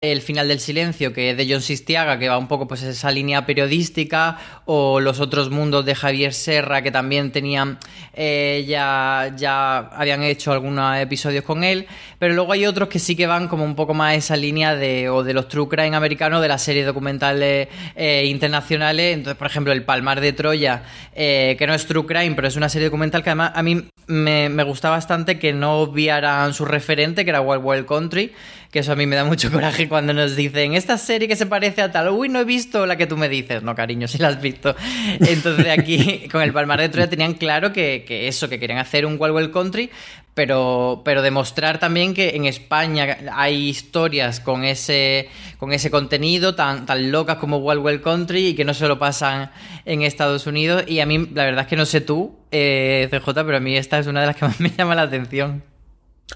El final del silencio, que es de John Sistiaga, que va un poco pues esa línea periodística, o Los otros mundos de Javier Serra, que también tenían, eh, ya, ya habían hecho algunos episodios con él, pero luego hay otros que sí que van como un poco más esa línea de, o de los true crime americanos, de las series documentales eh, internacionales, entonces por ejemplo El Palmar de Troya, eh, que no es true crime, pero es una serie documental que además a mí me, me gusta bastante que no obviaran su referente, que era Wild Wild Country, que eso a mí me da mucho *laughs* coraje cuando nos dicen, esta serie que se parece a tal, uy, no he visto la que tú me dices, no, cariño, si la has visto. *laughs* Entonces aquí, *laughs* con el Palmar de Troya, tenían claro que, que eso, que querían hacer un Wild Country, pero, pero demostrar también que en España hay historias con ese, con ese contenido tan, tan locas como Wild Wild Country y que no se lo pasan en Estados Unidos. Y a mí, la verdad es que no sé tú, eh, CJ, pero a mí esta es una de las que más me llama la atención.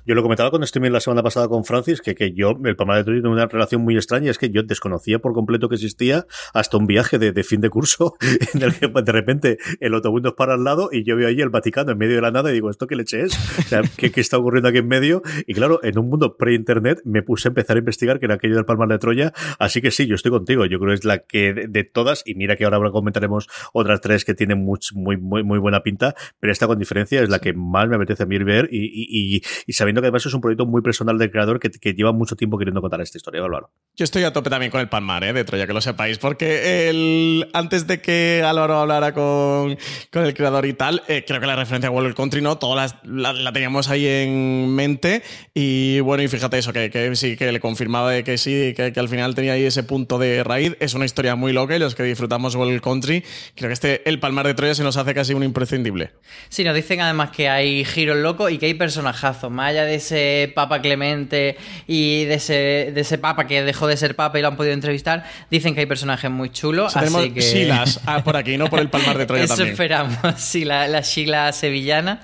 Yo lo comentaba con streaming la semana pasada con Francis, que, que yo, el Palmar de Troya, tiene una relación muy extraña, es que yo desconocía por completo que existía hasta un viaje de, de fin de curso, *laughs* en el que pues, de repente el autobús nos para al lado y yo veo ahí el Vaticano en medio de la nada y digo, ¿esto qué leche es? O sea, ¿qué, qué está ocurriendo aquí en medio? Y claro, en un mundo pre-internet me puse a empezar a investigar que era aquello del Palmar de Troya, así que sí, yo estoy contigo, yo creo que es la que de, de todas, y mira que ahora comentaremos otras tres que tienen muy, muy, muy, muy buena pinta, pero esta con diferencia es la que más me apetece a mí ver y, y, y, y sabiendo que además es un proyecto muy personal del creador que, que lleva mucho tiempo queriendo contar esta historia, Álvaro. Yo estoy a tope también con el Palmar, ¿eh? de Troya, que lo sepáis, porque el, antes de que Álvaro hablara con, con el creador y tal, eh, creo que la referencia a World Country, ¿no? Todas la, la, teníamos ahí en mente y bueno, y fíjate eso, que, que sí, que le confirmaba de que sí, que, que, al final tenía ahí ese punto de raíz. Es una historia muy loca y los que disfrutamos World Country, creo que este, el Palmar de Troya se nos hace casi un imprescindible. Sí, nos dicen además que hay giros locos y que hay personajazos, más de ese Papa Clemente y de ese, de ese Papa que dejó de ser Papa y lo han podido entrevistar, dicen que hay personajes muy chulos. O sea, así tenemos que... Shilas ah, por aquí, no por el Palmar de Troya *laughs* Eso también. esperamos, sí, la, la Sheila sevillana.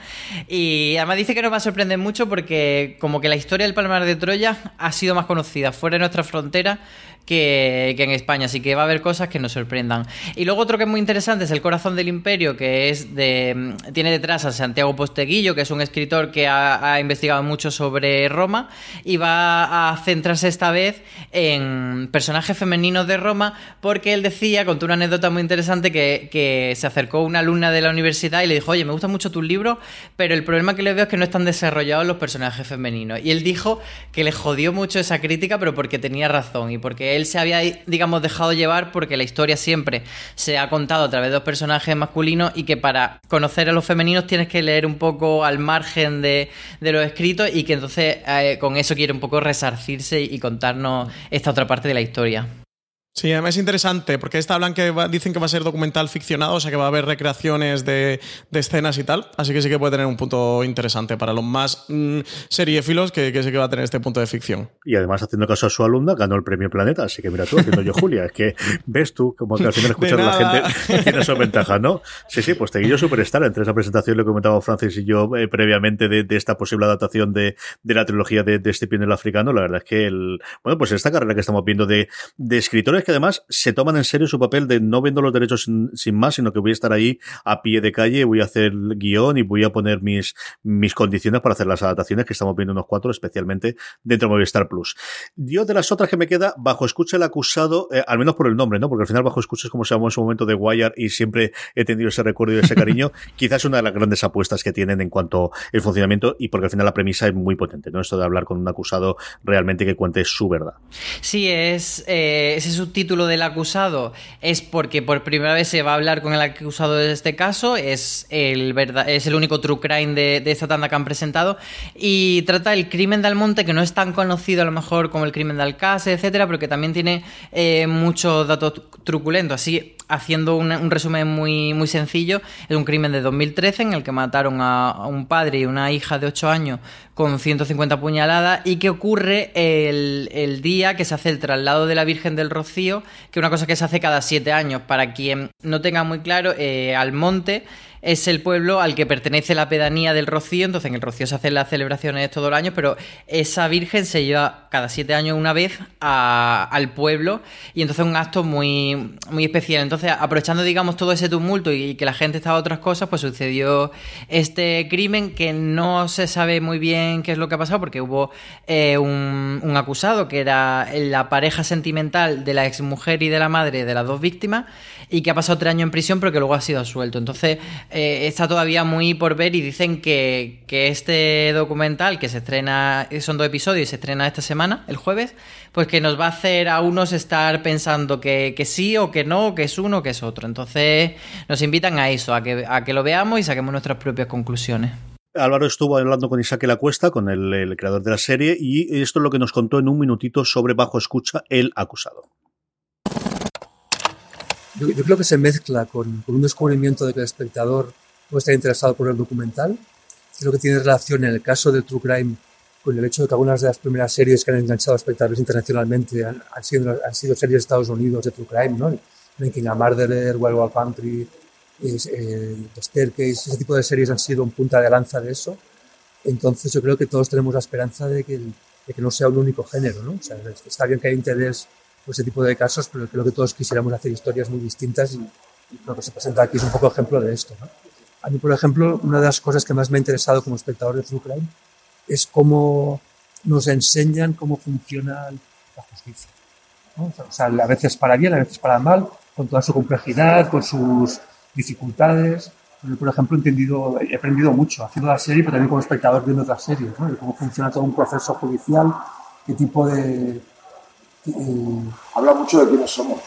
Y además dice que nos va a sorprender mucho porque como que la historia del Palmar de Troya ha sido más conocida fuera de nuestra frontera que, en España, así que va a haber cosas que nos sorprendan. Y luego otro que es muy interesante es El Corazón del Imperio, que es de tiene detrás a Santiago Posteguillo, que es un escritor que ha, ha investigado mucho sobre Roma y va a centrarse esta vez en personajes femeninos de Roma, porque él decía, contó una anécdota muy interesante, que, que se acercó una alumna de la universidad y le dijo, oye, me gustan mucho tus libros, pero el problema que le veo es que no están desarrollados los personajes femeninos. Y él dijo que le jodió mucho esa crítica, pero porque tenía razón y porque él se había, digamos, dejado llevar porque la historia siempre se ha contado a través de dos personajes masculinos y que para conocer a los femeninos tienes que leer un poco al margen de, de los escritos y que entonces eh, con eso quiere un poco resarcirse y contarnos esta otra parte de la historia. Sí, además es interesante, porque esta hablan que va, dicen que va a ser documental ficcionado, o sea que va a haber recreaciones de, de escenas y tal, así que sí que puede tener un punto interesante para los más mmm, seriéfilos que, que sí que va a tener este punto de ficción. Y además, haciendo caso a su alumna, ganó el premio Planeta, así que mira tú, haciendo yo Julia, es que ves tú, como que al final *laughs* escuchar a la gente tiene su ventaja, ¿no? Sí, sí, pues Teguillo Superstar, entre esa presentación le comentaba Francis y yo eh, previamente de, de, esta posible adaptación de, de la trilogía de, de este el africano, la verdad es que el, bueno, pues esta carrera que estamos viendo de, de escritores que además se toman en serio su papel de no vendo los derechos sin, sin, más, sino que voy a estar ahí a pie de calle, voy a hacer el guion y voy a poner mis, mis condiciones para hacer las adaptaciones que estamos viendo unos cuatro, especialmente dentro de Movistar Plus. Yo de las otras que me queda, bajo escucha el acusado, eh, al menos por el nombre, ¿no? Porque al final bajo escucha es como se llamó en su momento de Wire y siempre he tenido ese recuerdo y ese cariño. *laughs* Quizás una de las grandes apuestas que tienen en cuanto al funcionamiento y porque al final la premisa es muy potente, ¿no? Esto de hablar con un acusado realmente que cuente su verdad. Sí, es eh, ese subtítulo del acusado es porque por primera vez se va a hablar con el acusado de este caso, es el, verdad, es el único true crime de, esta tanda que han presentado y trata el crimen de Almonte que no es tan conocido a lo mejor como el crimen de Alcácer, etcétera, pero que también tiene eh, muchos datos truculentos. Así, haciendo un, resumen muy, muy sencillo, es un crimen de 2013 en el que mataron a, un padre y una hija de 8 años con 150 puñaladas y que ocurre el, el, día que se hace el traslado de la Virgen del Rocío, que es una cosa que se hace cada siete años. Para quien no tenga muy claro, eh, Almonte es el pueblo al que pertenece la pedanía del Rocío, entonces en el Rocío se hacen las celebraciones todo el año, pero esa Virgen se lleva cada siete años una vez a, al pueblo y entonces es un acto muy, muy especial. Entonces, aprovechando, digamos, todo ese tumulto y que la gente estaba a otras cosas, pues sucedió este crimen que no se sabe muy bien qué es lo que ha pasado, porque hubo eh, un, un acusado que era la pareja sentimental de la exmujer y de la madre de las dos víctimas y que ha pasado tres años en prisión, pero que luego ha sido suelto. Entonces, eh, está todavía muy por ver y dicen que, que, este documental que se estrena, son dos episodios y se estrena esta semana, el jueves, pues que nos va a hacer a unos estar pensando que, que sí o que no, que es uno o que es otro. Entonces, nos invitan a eso, a que, a que lo veamos y saquemos nuestras propias conclusiones. Álvaro estuvo hablando con Isaac La Cuesta, con el, el, creador de la serie, y esto es lo que nos contó en un minutito sobre Bajo Escucha, el acusado. Yo, yo, creo que se mezcla con, con, un descubrimiento de que el espectador puede estar interesado por el documental. Creo que tiene relación en el caso de True Crime con el hecho de que algunas de las primeras series que han enganchado a espectadores internacionalmente han, han, sido, han sido series de Estados Unidos de True Crime, ¿no? Making a Murderer, Wild Wild Country, es, eh, The Staircase, ese tipo de series han sido un punta de lanza de eso. Entonces yo creo que todos tenemos la esperanza de que, de que no sea un único género, ¿no? O sea, está bien que haya interés por ese tipo de casos, pero creo que todos quisiéramos hacer historias muy distintas y, y lo que se presenta aquí es un poco ejemplo de esto. ¿no? A mí, por ejemplo, una de las cosas que más me ha interesado como espectador de True Crime es cómo nos enseñan cómo funciona la justicia. ¿no? O sea, a veces para bien, a veces para mal, con toda su complejidad, con sus dificultades. Yo, por ejemplo, he, entendido, he aprendido mucho haciendo la serie, pero también como espectador viendo otras series, ¿no? cómo funciona todo un proceso judicial, qué tipo de, Habla mucho de quiénes somos.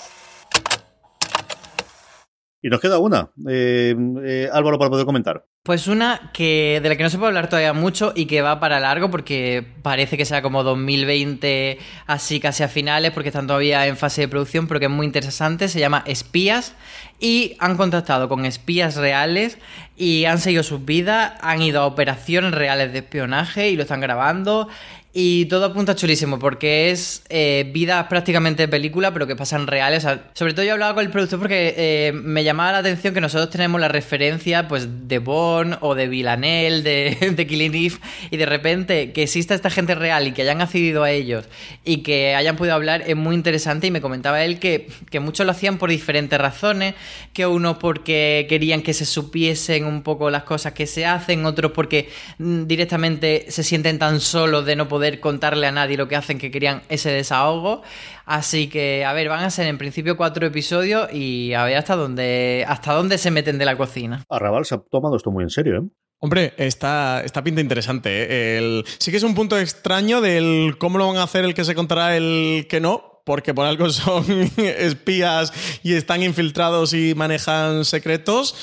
Y nos queda una. Eh, eh, Álvaro, para poder comentar. Pues una que de la que no se puede hablar todavía mucho y que va para largo porque parece que será como 2020, así casi a finales, porque están todavía en fase de producción, pero que es muy interesante. Se llama Espías y han contactado con espías reales y han seguido sus vidas, han ido a operaciones reales de espionaje y lo están grabando. Y todo apunta chulísimo, porque es eh, vida prácticamente de película, pero que pasan reales. O sea, sobre todo yo hablaba con el productor porque eh, me llamaba la atención que nosotros tenemos la referencia pues de Bourne o de Villanelle, de, *laughs* de Killing Eve, y de repente que exista esta gente real y que hayan accedido a ellos y que hayan podido hablar es muy interesante. Y me comentaba él que, que muchos lo hacían por diferentes razones, que unos porque querían que se supiesen un poco las cosas que se hacen, otros porque mm, directamente se sienten tan solos de no poder contarle a nadie lo que hacen que querían ese desahogo. Así que, a ver, van a ser en principio cuatro episodios y a ver hasta dónde, hasta dónde se meten de la cocina. Arrabal se ha tomado esto muy en serio, ¿eh? Hombre, está, está pinta interesante. ¿eh? El, sí que es un punto extraño del cómo lo van a hacer el que se contará el que no, porque por algo *laughs* son espías y están infiltrados y manejan secretos.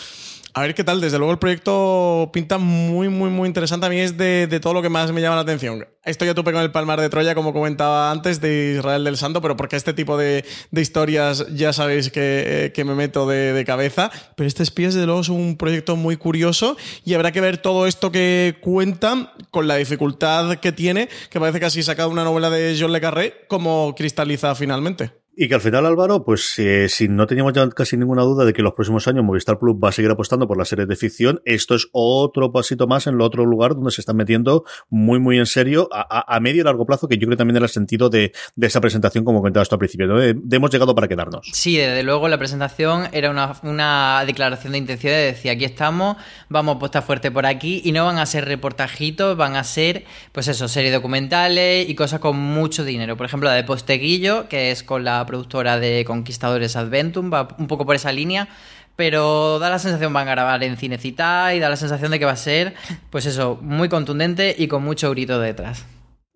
A ver qué tal. Desde luego el proyecto pinta muy, muy, muy interesante. A mí es de, todo lo que más me llama la atención. Estoy a tope con el Palmar de Troya, como comentaba antes, de Israel del Santo, pero porque este tipo de, historias ya sabéis que, eh, me meto de, de, cabeza. Pero este Espías, desde luego, es un proyecto muy curioso y habrá que ver todo esto que cuenta con la dificultad que tiene, que parece casi sacado una novela de John Le Carré, como cristaliza finalmente. Y que al final, Álvaro, pues eh, si no teníamos ya casi ninguna duda de que los próximos años Movistar Plus va a seguir apostando por las series de ficción, esto es otro pasito más en el otro lugar donde se están metiendo muy, muy en serio a, medio y largo plazo, que yo creo también era el sentido de, de esa presentación, como comentabas tú al principio, ¿no? de, hemos llegado para quedarnos. Sí, desde luego la presentación era una, una declaración de intención de decir, aquí estamos, vamos a fuerte por aquí, y no van a ser reportajitos, van a ser, pues eso, series documentales y cosas con mucho dinero. Por ejemplo, la de Posteguillo, que es con la productora de Conquistadores Adventum, va un poco por esa línea, pero da la sensación van a grabar en Cinecita y da la sensación de que va a ser, pues eso, muy contundente y con mucho grito detrás.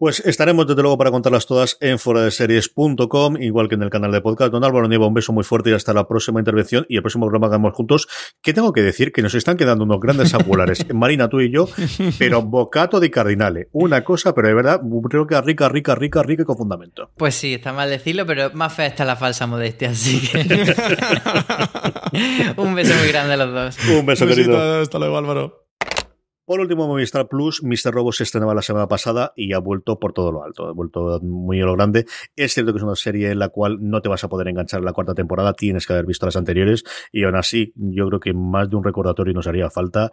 Pues estaremos desde luego para contarlas todas en foradeseries.com, igual que en el canal de podcast. Don Álvaro Nieva, un beso muy fuerte y hasta la próxima intervención y el próximo programa que hagamos juntos. ¿Qué tengo que decir? Que nos están quedando unos grandes angulares, *laughs* Marina, tú y yo, pero bocato de cardinale. Una cosa, pero de verdad, creo que rica, rica, rica, rica y con fundamento. Pues sí, está mal decirlo, pero más fea está la falsa modestia, así que. *laughs* *laughs* un beso muy grande a los dos. Un beso, querido. Hasta luego, Álvaro. Por último, Movistar Plus, Mr. Robo se estrenaba la semana pasada y ha vuelto por todo lo alto, ha vuelto muy a lo grande. Es cierto que es una serie en la cual no te vas a poder enganchar en la cuarta temporada, tienes que haber visto las anteriores y aún así yo creo que más de un recordatorio nos haría falta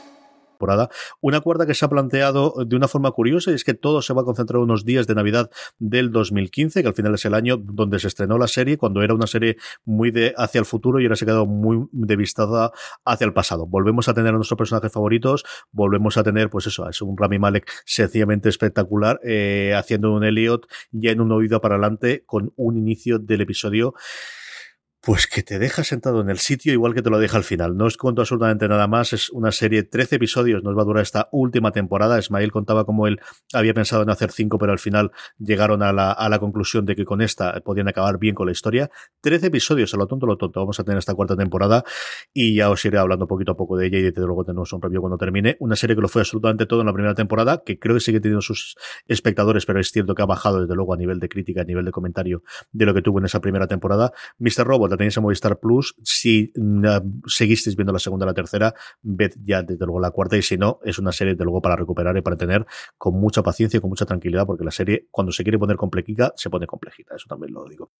Una cuarta que se ha planteado de una forma curiosa y es que todo se va a concentrar unos días de Navidad del 2015, que al final es el año donde se estrenó la serie, cuando era una serie muy de hacia el futuro y ahora se ha quedado muy de vistada hacia el pasado. Volvemos a tener a nuestros personajes favoritos, volvemos a tener, pues eso, es un Rami Malek sencillamente espectacular, eh, haciendo un Elliot ya en un oído para adelante con un inicio del episodio Pues que te deja sentado en el sitio igual que te lo deja al final. No os cuento absolutamente nada más. Es una serie, 13 episodios nos va a durar esta última temporada. Ismael contaba como él había pensado en hacer 5, pero al final llegaron a la, a la conclusión de que con esta podían acabar bien con la historia. 13 episodios, a lo tonto, lo tonto. Vamos a tener esta cuarta temporada y ya os iré hablando poquito a poco de ella y desde luego tenemos un review cuando termine. Una serie que lo fue absolutamente todo en la primera temporada, que creo que sigue teniendo sus espectadores, pero es cierto que ha bajado desde luego a nivel de crítica, a nivel de comentario de lo que tuvo en esa primera temporada. Mr. Robot la tenéis en Movistar Plus. Si uh, seguisteis viendo la segunda o la tercera, ved ya desde luego la cuarta y si no, es una serie desde luego para recuperar y para tener con mucha paciencia y con mucha tranquilidad porque la serie cuando se quiere poner complejita, se pone complejita. Eso también lo digo.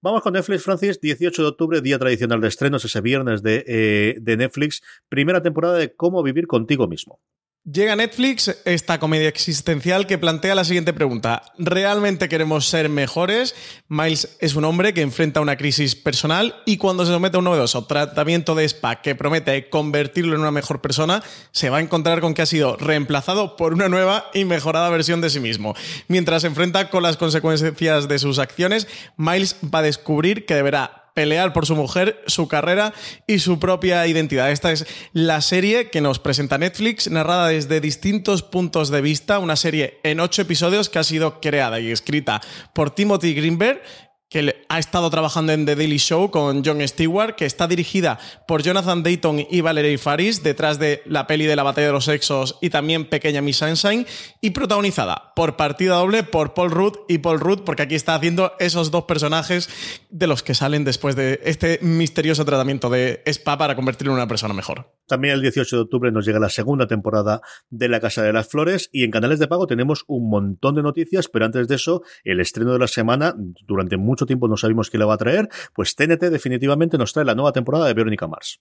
Vamos con Netflix, Francis. 18 de octubre, día tradicional de estrenos, ese viernes de, eh, de Netflix. Primera temporada de Cómo vivir contigo mismo. Llega Netflix esta comedia existencial que plantea la siguiente pregunta. ¿Realmente queremos ser mejores? Miles es un hombre que enfrenta una crisis personal y cuando se somete a un novedoso tratamiento de spa que promete convertirlo en una mejor persona, se va a encontrar con que ha sido reemplazado por una nueva y mejorada versión de sí mismo. Mientras se enfrenta con las consecuencias de sus acciones, Miles va a descubrir que deberá pelear por su mujer, su carrera y su propia identidad. Esta es la serie que nos presenta Netflix, narrada desde distintos puntos de vista, una serie en ocho episodios que ha sido creada y escrita por Timothy Greenberg que ha estado trabajando en The Daily Show con Jon Stewart, que está dirigida por Jonathan Dayton y Valerie Faris, detrás de la peli de la batalla de los sexos y también Pequeña Miss Sunshine, y protagonizada por partida doble por Paul Rudd y Paul Rudd, porque aquí está haciendo esos dos personajes de los que salen después de este misterioso tratamiento de spa para convertirlo en una persona mejor. También el 18 de octubre nos llega la segunda temporada de La Casa de las Flores y en canales de pago tenemos un montón de noticias, pero antes de eso, el estreno de la semana, durante mucho tiempo no sabíamos qué le va a traer, pues TNT definitivamente nos trae la nueva temporada de Verónica Mars.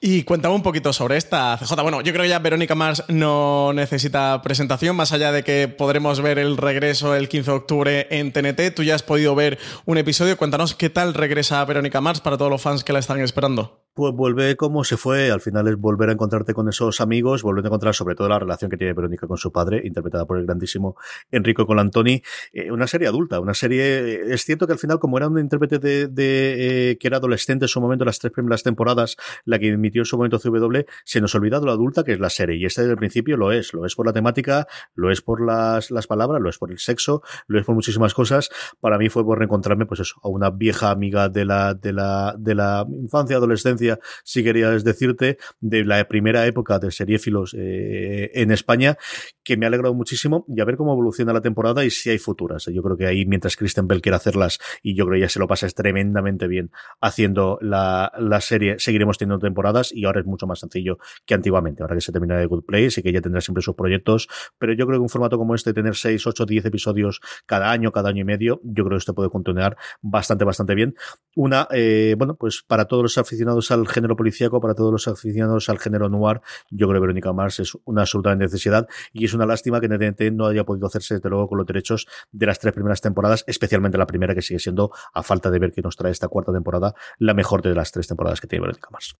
Y cuéntame un poquito sobre esta, CJ. Bueno, yo creo que ya Verónica Mars no necesita presentación, más allá de que podremos ver el regreso el 15 de octubre en TNT. Tú ya has podido ver un episodio, cuéntanos qué tal regresa Verónica Mars para todos los fans que la están esperando. Pues vuelve como se fue, al final es volver a encontrarte con esos amigos, volver a encontrar sobre todo la relación que tiene Verónica con su padre, interpretada por el grandísimo Enrico Colantoni, eh, una serie adulta, una serie, es cierto que al final como era un intérprete de, de eh, que era adolescente en su momento, las tres primeras temporadas, la que emitió en su momento CW, se nos ha olvidado lo adulta que es la serie, y esta desde el principio lo es, lo es por la temática, lo es por las, las palabras, lo es por el sexo, lo es por muchísimas cosas, para mí fue por reencontrarme pues eso, a una vieja amiga de la, de la, de la infancia, adolescencia, si querías decirte, de la primera época de seriéfilos eh, en España, que me ha alegrado muchísimo y a ver cómo evoluciona la temporada y si hay futuras. Yo creo que ahí, mientras Kristen Bell quiere hacerlas, y yo creo que ya se lo pasa tremendamente bien haciendo la, la serie, seguiremos teniendo temporadas y ahora es mucho más sencillo que antiguamente. Ahora que se termina de Good Place y que ya tendrá siempre sus proyectos, pero yo creo que un formato como este, tener 6, 8, 10 episodios cada año, cada año y medio, yo creo que esto puede continuar bastante, bastante bien. Una, eh, bueno, pues para todos los aficionados al género policíaco, para todos los aficionados al género noir, yo creo que Verónica Mars es una absoluta necesidad y es una lástima que NTNT no haya podido hacerse desde luego con los derechos de las tres primeras temporadas, especialmente la primera que sigue siendo, a falta de ver que nos trae esta cuarta temporada, la mejor de las tres temporadas que tiene Verónica Mars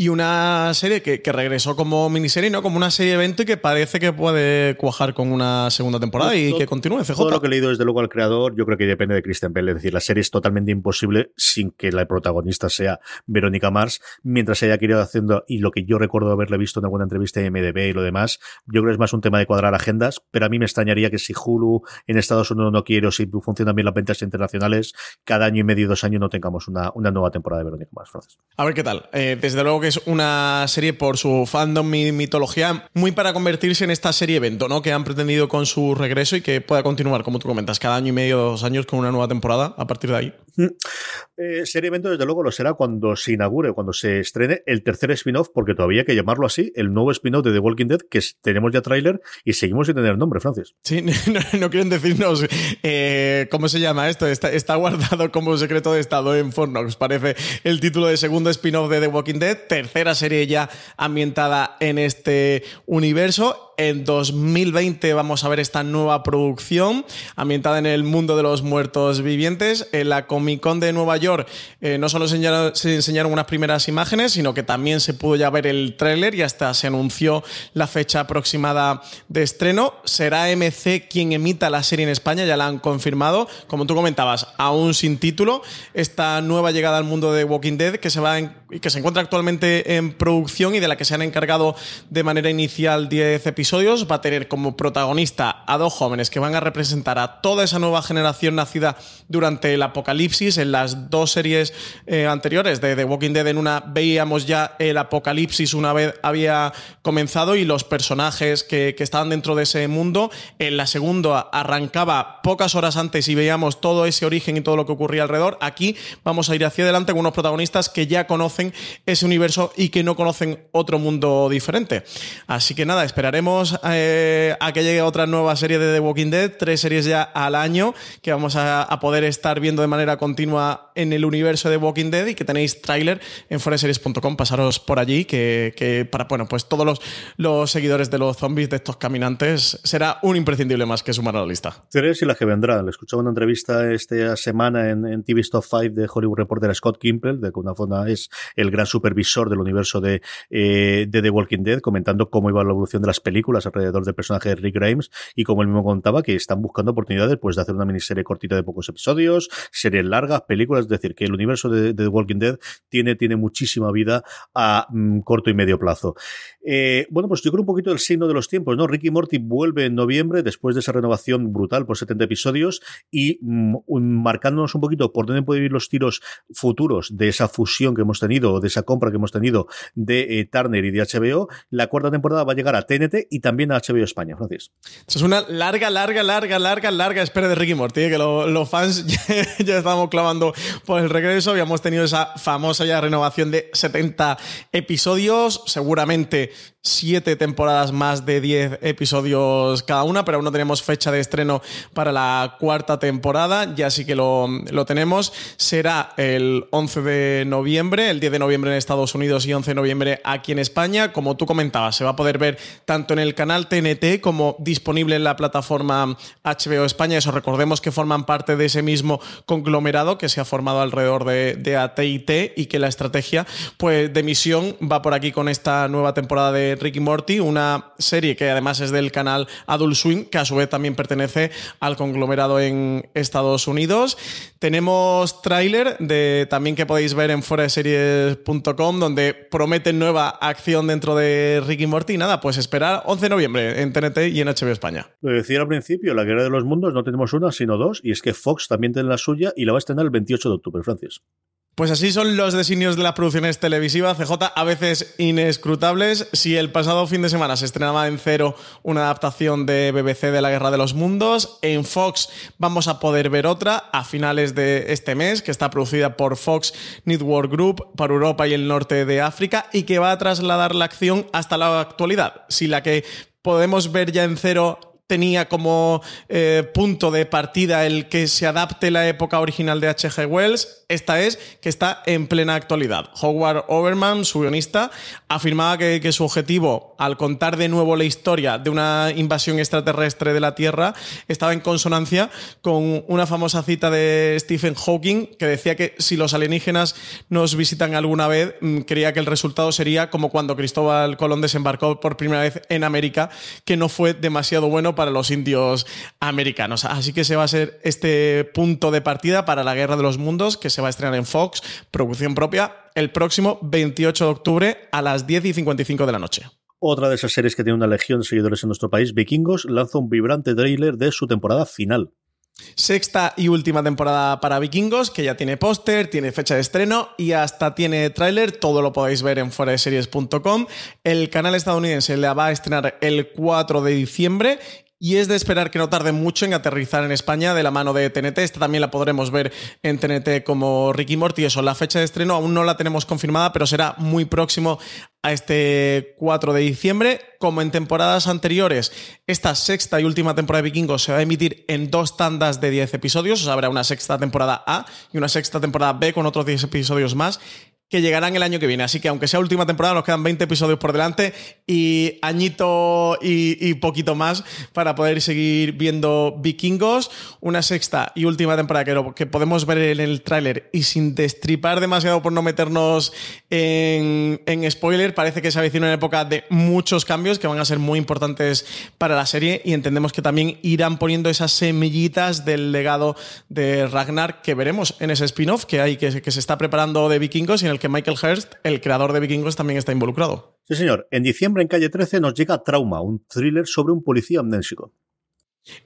y una serie que, que, regresó como miniserie, ¿no? Como una serie evento y que parece que puede cuajar con una segunda temporada y que continúe CJ. Todo lo que he leído desde luego al creador, yo creo que depende de Kristen Bell. Es decir, la serie es totalmente imposible sin que la protagonista sea Verónica Mars, mientras ella querido haciendo, y lo que yo recuerdo haberle visto en alguna entrevista en MDB y lo demás, yo creo que es más un tema de cuadrar agendas, pero a mí me extrañaría que si Hulu en Estados Unidos no quiere o si funcionan bien las ventas internacionales, cada año y medio, dos años no tengamos una, una nueva temporada de Verónica Mars, Francis. A ver qué tal. Eh, desde luego que es una serie por su fandom y mitología, muy para convertirse en esta serie evento, ¿no? Que han pretendido con su regreso y que pueda continuar, como tú comentas, cada año y medio, dos años con una nueva temporada a partir de ahí. Eh, serie evento, desde luego, lo será cuando se inaugure, cuando se estrene el tercer spin-off, porque todavía hay que llamarlo así, el nuevo spin-off de The Walking Dead, que tenemos ya tráiler y seguimos sin tener nombre, Francis. Sí, *laughs* no, no quieren decirnos eh, cómo se llama esto. Está, está, guardado como secreto de Estado en Fornox. Parece el título de segundo spin-off de The Walking Dead, tercera serie ya ambientada en este universo en 2020 vamos a ver esta nueva producción ambientada en el mundo de los muertos vivientes. En la Comic Con de Nueva York eh, no solo se enseñaron, se enseñaron, unas primeras imágenes, sino que también se pudo ya ver el tráiler y hasta se anunció la fecha aproximada de estreno. Será MC quien emita la serie en España, ya la han confirmado. Como tú comentabas, aún sin título, esta nueva llegada al mundo de Walking Dead que se, va que se encuentra actualmente en producción y de la que se han encargado de manera inicial 10 episodios, va a tener como protagonista a dos jóvenes que van a representar a toda esa nueva generación nacida durante el apocalipsis. En las dos series eh, anteriores de The Walking Dead, en una veíamos ya el apocalipsis una vez había comenzado y los personajes que, que estaban dentro de ese mundo. En la segunda arrancaba pocas horas antes y veíamos todo ese origen y todo lo que ocurría alrededor. Aquí vamos a ir hacia adelante con unos protagonistas que ya conocen ese universo y que no conocen otro mundo diferente. Así que nada, esperaremos eh, a que llegue otra nueva serie de The Walking Dead, tres series ya al año que vamos a, poder estar viendo de manera continua en el universo de Walking Dead y que tenéis tráiler en foreseries.com, pasaros por allí, que, para, bueno, pues todos los, seguidores de los zombies, de estos caminantes, será un imprescindible más que sumar a la lista. Tres y la que vendrá. Le escuchaba una entrevista esta semana en, TV Stop 5 de Hollywood Reporter Scott Kimpel, de que una forma es el gran supervisor del universo de, eh, de The Walking Dead, comentando cómo iba la evolución de las películas alrededor del personaje de Rick Grimes y como él mismo contaba que están buscando oportunidades pues de hacer una miniserie cortita de pocos episodios, series largas, películas, es decir, que el universo de, The Walking Dead tiene, tiene muchísima vida a mm, corto y medio plazo. Eh, bueno, pues yo creo un poquito el signo de los tiempos, ¿no? Ricky Morty vuelve en noviembre después de esa renovación brutal por 70 episodios y mm, marcándonos un poquito por dónde pueden ir los tiros futuros de esa fusión que hemos tenido, de esa compra que hemos tenido de eh, Turner y de HBO. La cuarta temporada va a llegar a TNT y también a HBO España, Francis. Eso es una larga, larga, larga, larga, larga espera de Ricky Morty, que los fans *laughs* ya, estábamos clavando por el regreso. Habíamos tenido esa famosa ya renovación de 70 episodios, seguramente siete temporadas más de 10 episodios cada una, pero aún no tenemos fecha de estreno para la cuarta temporada, ya sí que lo, lo, tenemos. Será el 11 de noviembre, el 10 de noviembre en Estados Unidos y 11 de noviembre aquí en España. Como tú comentabas, se va a poder ver tanto en el canal TNT como disponible en la plataforma HBO España. Eso recordemos que forman parte de ese mismo conglomerado que se ha formado alrededor de, de AT&T y que la estrategia pues, de emisión va por aquí con esta nueva temporada de Ricky Morty, una serie que además es del canal Adult Swim, que a su vez también pertenece al conglomerado en Estados Unidos. Tenemos tráiler de también que podéis ver en foraseries.com donde prometen nueva acción dentro de Ricky Morty. Nada, pues esperar 11 de noviembre en TNT y en HBO España. Lo decía al principio, la guerra de los mundos no tenemos una, sino dos, y es que Fox también tiene la suya y la va a estrenar el 28 de octubre, Francis. Pues así son los designios de las producciones televisivas, CJ, a veces inescrutables. Si el pasado fin de semana se estrenaba en cero una adaptación de BBC de la Guerra de los Mundos, en Fox vamos a poder ver otra a finales de este mes, que está producida por Fox Network Group para Europa y el norte de África y que va a trasladar la acción hasta la actualidad. Si la que podemos ver ya en cero tenía como eh, punto de partida el que se adapte la época original de H.G. Wells. Esta es que está en plena actualidad. Howard Overman, su guionista, afirmaba que, que, su objetivo, al contar de nuevo la historia de una invasión extraterrestre de la Tierra, estaba en consonancia con una famosa cita de Stephen Hawking que decía que si los alienígenas nos visitan alguna vez, mm, creía que el resultado sería como cuando Cristóbal Colón desembarcó por primera vez en América, que no fue demasiado bueno para los indios americanos. Así que se va a ser este punto de partida para la Guerra de los Mundos, que se va a estrenar en Fox, producción propia, el próximo 28 de octubre a las 10 y 55 de la noche. Otra de esas series que tiene una legión de seguidores en nuestro país, Vikingos, lanza un vibrante trailer de su temporada final. Sexta y última temporada para Vikingos, que ya tiene póster, tiene fecha de estreno y hasta tiene tráiler. Todo lo podéis ver en foraseries.com. El canal estadounidense la va a estrenar el 4 de diciembre y es de esperar que no tarde mucho en aterrizar en España de la mano de TNT. Esta también la podremos ver en TNT como Ricky Morty. Eso, la fecha de estreno aún no la tenemos confirmada, pero será muy próximo a este 4 de diciembre. Como en temporadas anteriores, esta sexta y última temporada de Vikingos se va a emitir en dos tandas de 10 episodios. O sea, habrá una sexta temporada A y una sexta temporada B con otros 10 episodios más. Que llegarán el año que viene. Así que aunque sea última temporada, nos quedan 20 episodios por delante y añito y, poquito más para poder seguir viendo vikingos. Una sexta y última temporada que, que podemos ver en el tráiler y sin destripar demasiado por no meternos en, en spoiler, parece que se avecina una época de muchos cambios que van a ser muy importantes para la serie y entendemos que también irán poniendo esas semillitas del legado de Ragnar que veremos en ese spin-off que hay que, que se está preparando de vikingos y en el que Michael Hurst, el creador de Vikingos, también está involucrado. Sí, señor. En diciembre, en calle 13, nos llega Trauma, un thriller sobre un policía amnésico.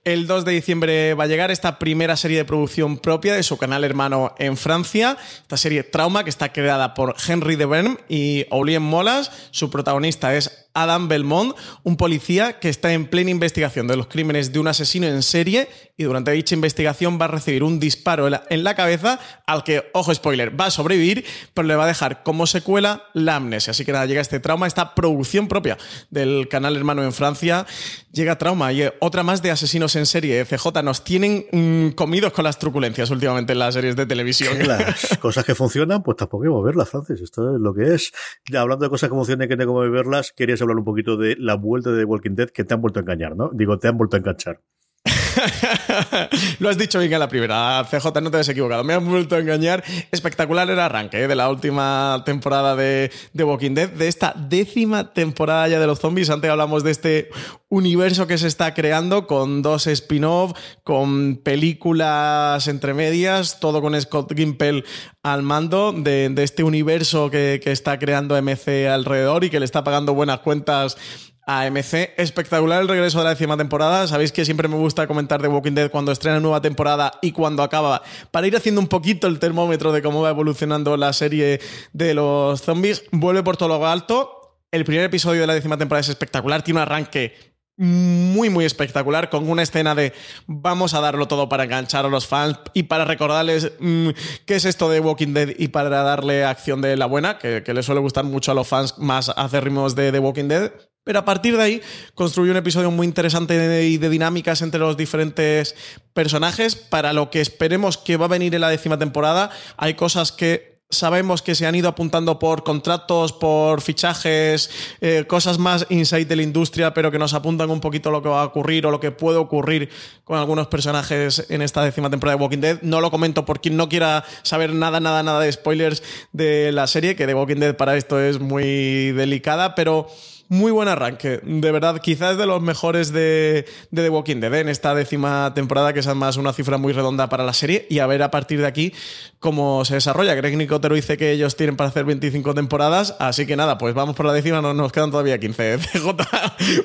El 2 de diciembre va a llegar esta primera serie de producción propia de su canal hermano en Francia. Esta serie Trauma, que está creada por Henry de Bern y Aulien Molas. Su protagonista es Adam Belmont, un policía que está en plena investigación de los crímenes de un asesino en serie y durante dicha investigación va a recibir un disparo en la cabeza al que, ojo spoiler, va a sobrevivir, pero le va a dejar como secuela la amnesia. Así que nada, llega este trauma, esta producción propia del canal hermano en Francia. Llega trauma y otra más de asesinos en serie. CJ nos tienen mm, comidos con las truculencias últimamente en las series de televisión. Las *laughs* cosas que funcionan, pues tampoco hay que verlas, Francis. Esto es lo que es. Ya, hablando de cosas que funcionan y que tengo que verlas, querías hablar un poquito de la vuelta de The Walking Dead que te han vuelto a engañar, ¿no? Digo, te han vuelto a enganchar. *laughs* Lo has dicho bien en la primera, CJ, no te has equivocado. Me han vuelto a engañar. Espectacular el arranque ¿eh? de la última temporada de, The Walking Dead, de esta décima temporada ya de los zombies. Antes hablamos de este universo que se está creando con dos spin-off, con películas entre medias, todo con Scott Gimple al mando de, este universo que, que está creando MC alrededor y que le está pagando buenas cuentas AMC. Espectacular el regreso de la décima temporada. Sabéis que siempre me gusta comentar de Walking Dead cuando estrena nueva temporada y cuando acaba, para ir haciendo un poquito el termómetro de cómo va evolucionando la serie de los zombies. Vuelve por todo lo alto. El primer episodio de la décima temporada es espectacular, tiene un arranque muy muy espectacular con una escena de vamos a darlo todo para enganchar a los fans y para recordarles mm, qué es esto de Walking Dead y para darle acción de la buena que, que le suele gustar mucho a los fans más acérrimos de The Walking Dead pero a partir de ahí construyó un episodio muy interesante y de dinámicas entre los diferentes personajes. Para lo que esperemos que va a venir en la décima temporada, hay cosas que sabemos que se han ido apuntando por contratos, por fichajes, eh, cosas más inside de la industria, pero que nos apuntan un poquito lo que va a ocurrir o lo que puede ocurrir con algunos personajes en esta décima temporada de Walking Dead. No lo comento por quien no quiera saber nada, nada, nada de spoilers de la serie, que de Walking Dead para esto es muy delicada, pero muy buen arranque. De verdad, quizás de los mejores de, The Walking Dead ¿eh? en esta décima temporada, que es además una cifra muy redonda para la serie. Y a ver a partir de aquí cómo se desarrolla. Greg Nicotero dice que ellos tienen para hacer 25 temporadas. Así que nada, pues vamos por la décima. No, nos quedan todavía 15 *laughs* CJ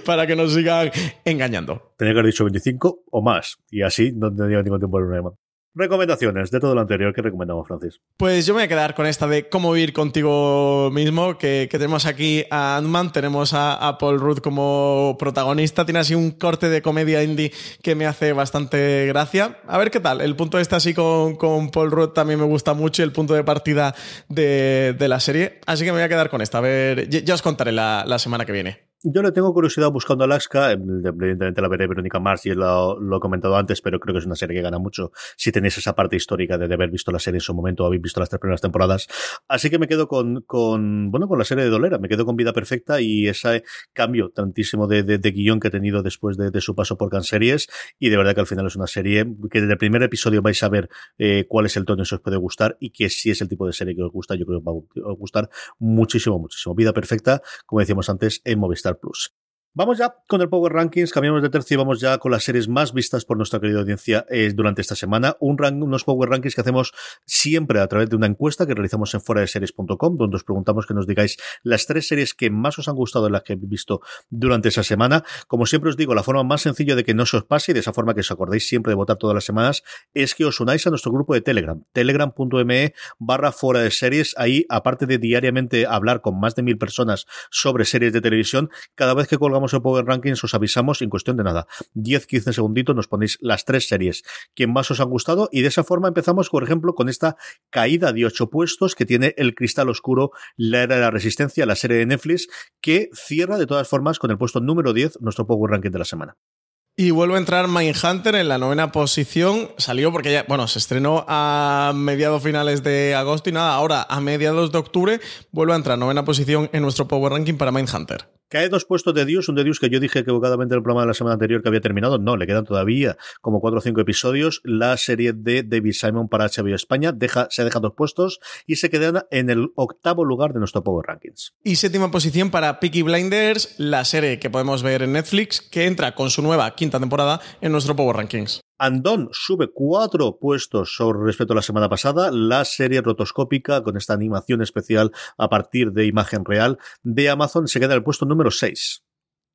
para que nos sigan engañando. Tenía que haber dicho 25 o más. Y así no tendría ningún tiempo de problema. Recomendaciones de todo lo anterior. ¿Qué recomendamos, Francis? Pues yo me voy a quedar con esta de cómo vivir contigo mismo, que, tenemos aquí a Ant-Man, tenemos a, Paul Rudd como protagonista, tiene así un corte de comedia indie que me hace bastante gracia. A ver qué tal. El punto este así con, con Paul Rudd también me gusta mucho y el punto de partida de, la serie. Así que me voy a quedar con esta. A ver, ya, os contaré la semana que viene. Yo le tengo curiosidad buscando Alaska, evidentemente la veré Verónica Mars y lo, lo, he comentado antes, pero creo que es una serie que gana mucho si tenéis esa parte histórica de, haber visto la serie en su momento o habéis visto las tres primeras temporadas. Así que me quedo con, con bueno, con la serie de Dolera, me quedo con Vida Perfecta y ese cambio tantísimo de, de, guion que ha tenido después de, su paso por Canseries y de verdad que al final es una serie que desde el primer episodio vais a ver eh, cuál es el tono que os puede gustar y que si es el tipo de serie que os gusta, yo creo que os va a gustar muchísimo, muchísimo. Vida Perfecta, como decíamos antes, en Movistar Plus. Vamos ya con el Power Rankings, cambiamos de tercio y vamos ya con las series más vistas por nuestra querida audiencia eh, durante esta semana. Un unos Power Rankings que hacemos siempre a través de una encuesta que realizamos en fuera de series.com, donde os preguntamos que nos digáis las tres series que más os han gustado las que habéis visto durante esa semana. Como siempre os digo, la forma más sencilla de que no se os pase y de esa forma que os acordéis siempre de votar todas las semanas es que os unáis a nuestro grupo de Telegram, telegram.me barra fuera de series. Ahí, aparte de diariamente hablar con más de mil personas sobre series de televisión, cada vez que colgamos Power Rankings, os avisamos en cuestión de nada. 10-15 segunditos nos ponéis las tres series que más os han gustado y de esa forma empezamos, por ejemplo, con esta caída de ocho puestos que tiene El Cristal Oscuro, La Era de la Resistencia, la serie de Netflix, que cierra de todas formas con el puesto número 10 nuestro Power Ranking de la semana. Y vuelve a entrar Mindhunter en la novena posición. Salió porque ya, bueno, se estrenó a mediados finales de agosto y nada, ahora a mediados de octubre vuelve a entrar novena posición en nuestro Power Ranking para Mindhunter. Cae dos puestos de Dios, un de Dios que yo dije equivocadamente en el programa de la semana anterior que había terminado. No, le quedan todavía como cuatro o cinco episodios. La serie de David Simon para HBO España se deja dos puestos y se queda en el octavo lugar de nuestro Power Rankings. Y séptima posición para Peaky Blinders, la serie que podemos ver en Netflix, que entra con su nueva quinta temporada en nuestro Power Rankings. Andón sube cuatro puestos sobre respecto a la semana pasada. La serie rotoscópica con esta animación especial a partir de imagen real de Amazon se queda en el puesto número 6.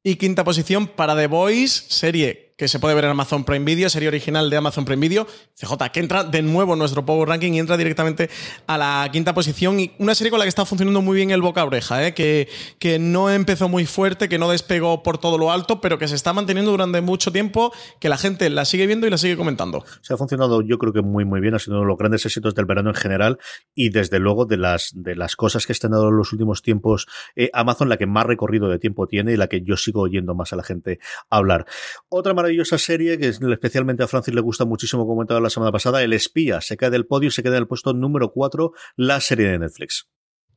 Y quinta posición para The Voice, serie que se puede ver en Amazon Prime Video, serie original de Amazon Prime Video. CJ, que entra de nuevo en nuestro Power Ranking y entra directamente a la quinta posición. Y una serie con la que está funcionando muy bien el boca oreja, ¿eh? que, que no empezó muy fuerte, que no despegó por todo lo alto, pero que se está manteniendo durante mucho tiempo, que la gente la sigue viendo y la sigue comentando. Se ha funcionado, yo creo que muy, muy bien. Ha sido uno de los grandes éxitos del verano en general y desde luego de las, de las cosas que están dando en los últimos tiempos eh, Amazon, la que más recorrido de tiempo tiene y la que yo sigo oyendo más a la gente hablar. Otra maravillosa serie que especialmente a Francis le gusta muchísimo, como comentaba la semana pasada, El Espía. Se cae del podio y se queda en el puesto número 4, la serie de Netflix.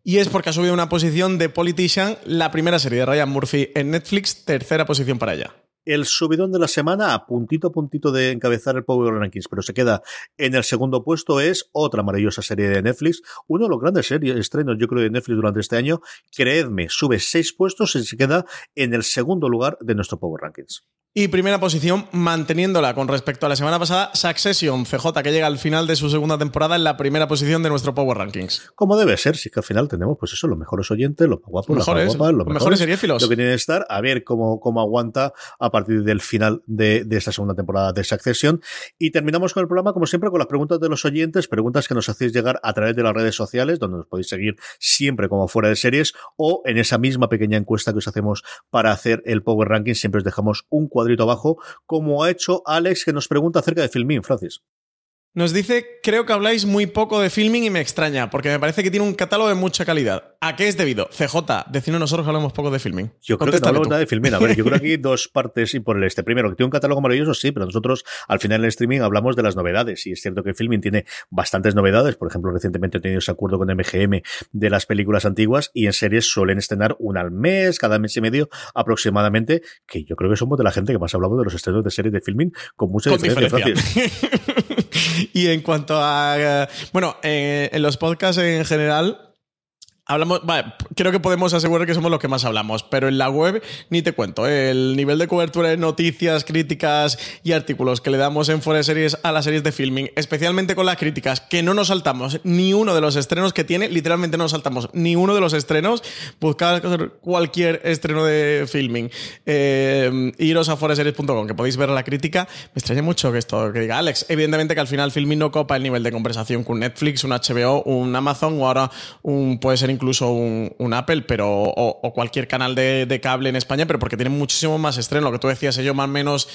Y es porque ha subido una posición de Politician, la primera serie de Ryan Murphy en Netflix, tercera posición para ella el subidón de la semana a puntito a puntito de encabezar el Power Rankings, pero se queda en el segundo puesto es otra maravillosa serie de Netflix, uno de los grandes series, estrenos yo creo de Netflix durante este año, creedme, sube seis puestos y se queda en el segundo lugar de nuestro Power Rankings. Y primera posición, manteniéndola con respecto a la semana pasada, Succession, CJ, que llega al final de su segunda temporada en la primera posición de nuestro Power Rankings. Como debe ser, si es que al final tenemos, pues eso, los mejores oyentes, los más guapos, los más guapas, los, mejores, seriéfilos. Lo que tiene que estar, a ver cómo, cómo aguanta a partir del final de, de esta segunda temporada de Succession. Y terminamos con el programa, como siempre, con las preguntas de los oyentes, preguntas que nos hacéis llegar a través de las redes sociales, donde nos podéis seguir siempre como fuera de series, o en esa misma pequeña encuesta que os hacemos para hacer el Power Ranking, siempre os dejamos un cuadro abajo, como ha hecho Alex, que nos pregunta acerca de Filmin, Francis. Nos dice, creo que habláis muy poco de filming y me extraña, porque me parece que tiene un catálogo de mucha calidad. ¿A qué es debido? CJ, decimos nosotros que hablamos poco de filming. Yo creo que no hablamos nada de filming. A ver, yo creo que *laughs* aquí dos partes y por el este. Primero, que tiene un catálogo maravilloso, sí, pero nosotros al final en el streaming hablamos de las novedades. Y es cierto que filming tiene bastantes novedades. Por ejemplo, recientemente he tenido ese acuerdo con MGM de las películas antiguas y en series suelen estrenar una al mes, cada mes y medio aproximadamente, que yo creo que somos de la gente que más hablamos de los estrenos de series de filming con mucha diferencia. *laughs* y en cuanto a. Eh, bueno, eh, en los podcasts en general, Hablamos, creo que podemos asegurar que somos los que más hablamos, pero en la web ni te cuento. El nivel de cobertura de noticias, críticas y artículos que le damos en Fuera Series a las series de filming, especialmente con las críticas, que no nos saltamos ni uno de los estrenos que tiene, literalmente no nos saltamos ni uno de los estrenos. Buscad cualquier estreno de filming. Eh, iros a foreseries.com, que podéis ver la crítica. Me extraña mucho que esto que diga Alex. Evidentemente que al final filming no copa el nivel de conversación con Netflix, un HBO, un Amazon o ahora un puede ser incluso un, Apple, pero o, cualquier canal de, cable en España, pero porque tienen muchísimo más estreno. Lo que tú decías, ellos más o menos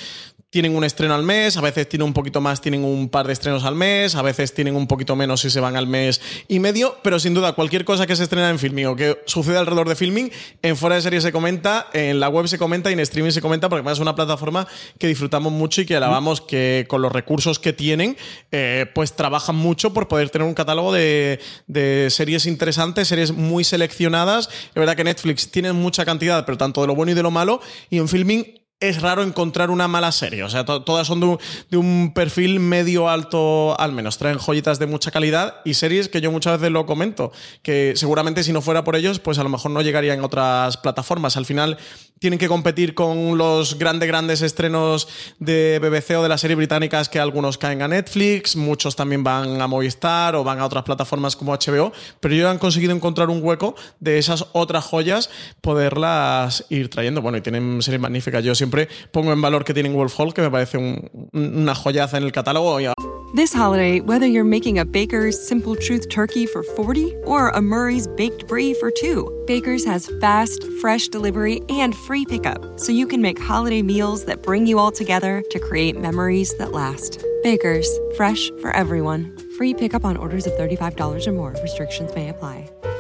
tienen un estreno al mes, a veces tienen un poquito más, tienen un par de estrenos al mes, a veces tienen un poquito menos si se van al mes y medio, pero sin duda cualquier cosa que se estrena en filming o que sucede alrededor de filming, en fuera de serie se comenta, en la web se comenta y en streaming se comenta, porque es una plataforma que disfrutamos mucho y que alabamos que con los recursos que tienen, eh, pues trabajan mucho por poder tener un catálogo de, de series interesantes, series muy seleccionadas. Es verdad que Netflix tiene mucha cantidad, pero tanto de lo bueno y de lo malo. Y en filming es raro encontrar una mala serie. O sea, todas son de un, perfil medio alto al menos. Traen joyitas de mucha calidad y series que yo muchas veces lo comento, que seguramente si no fuera por ellos, pues a lo mejor no llegarían otras plataformas. Al final tienen que competir con los grandes, grandes estrenos de BBC o de las series británicas que algunos caen a Netflix, muchos también van a Movistar o van a otras plataformas como HBO, pero ellos han conseguido encontrar un hueco de esas otras joyas, poderlas ir trayendo. Bueno, y tienen series magníficas. Yo siempre siempre pongo en valor que tienen Wolf Hall, que me parece un, una joyaza en el catálogo. This holiday, whether you're making a Baker's Simple Truth turkey for 40 or a Murray's Baked Brie for 2, Baker's has fast, fresh delivery and free pickup, so you can make holiday meals that bring you all together to create memories that last. Baker's, fresh for everyone. Free pickup on orders of $35 or more. Restrictions may apply.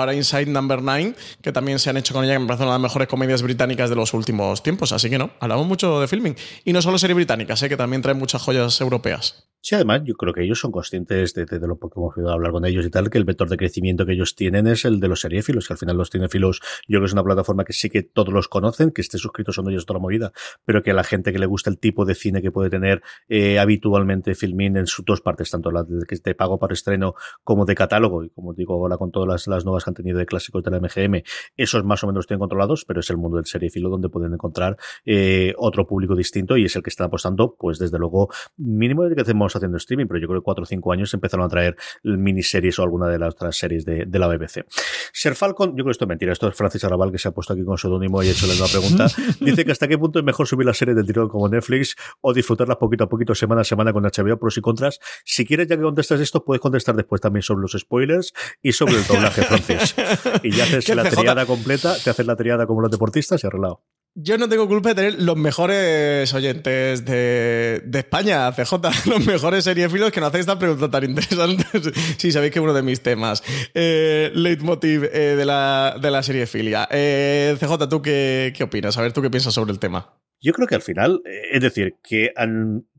ahora Inside Number 9, que también se han hecho con ella, que me parece una de las mejores comedias británicas de los últimos tiempos. Así que no, hablamos mucho de filming. Y no solo series británicas, sé que también traen muchas joyas europeas. Sí, además, yo creo que ellos son conscientes de, lo que hemos ido a hablar con ellos y tal, que el vector de crecimiento que ellos tienen es el de los seriefilos, que al final los cinefilos, yo creo que es una plataforma que sí que todos los conocen, que esté suscritos son ellos toda la movida, pero que a la gente que le gusta el tipo de cine que puede tener eh, habitualmente Filmin en sus dos partes, tanto la de, de pago para estreno como de catálogo, y como digo ahora con todas las, nuevas que han tenido de clásicos de la MGM, esos más o menos tienen controlados, pero es el mundo del seriefilo donde pueden encontrar eh, otro público distinto y es el que están apostando, pues desde luego, mínimo de que hacemos haciendo streaming, pero yo creo que cuatro o cinco años empezaron a traer miniseries o alguna de las otras series de, la BBC. Ser Falcon, yo creo que esto es mentira, esto es Francis Arrabal que se ha puesto aquí con seudónimo y ha hecho la pregunta. *laughs* Dice que hasta qué punto es mejor subir la serie del tirón como Netflix o disfrutarlas poquito a poquito, semana a semana con HBO, pros y contras. Si quieres, ya que contestas esto, puedes contestar después también sobre los spoilers y sobre el doblaje, *laughs* Francis. *laughs* Y ya haces la triada completa, te haces la triada como los deportistas y arreglado. Yo no tengo culpa de tener los mejores oyentes de, España, CJ, *laughs* los mejores seriefilos que no hacéis esta pregunta tan interesante. *laughs* sí, sabéis que es uno de mis temas. Eh, leitmotiv eh, de, la, de la seriefilia. Eh, CJ, ¿tú qué, qué opinas? A ver, ¿tú qué piensas sobre el tema? Yo creo que al final, eh, es decir, que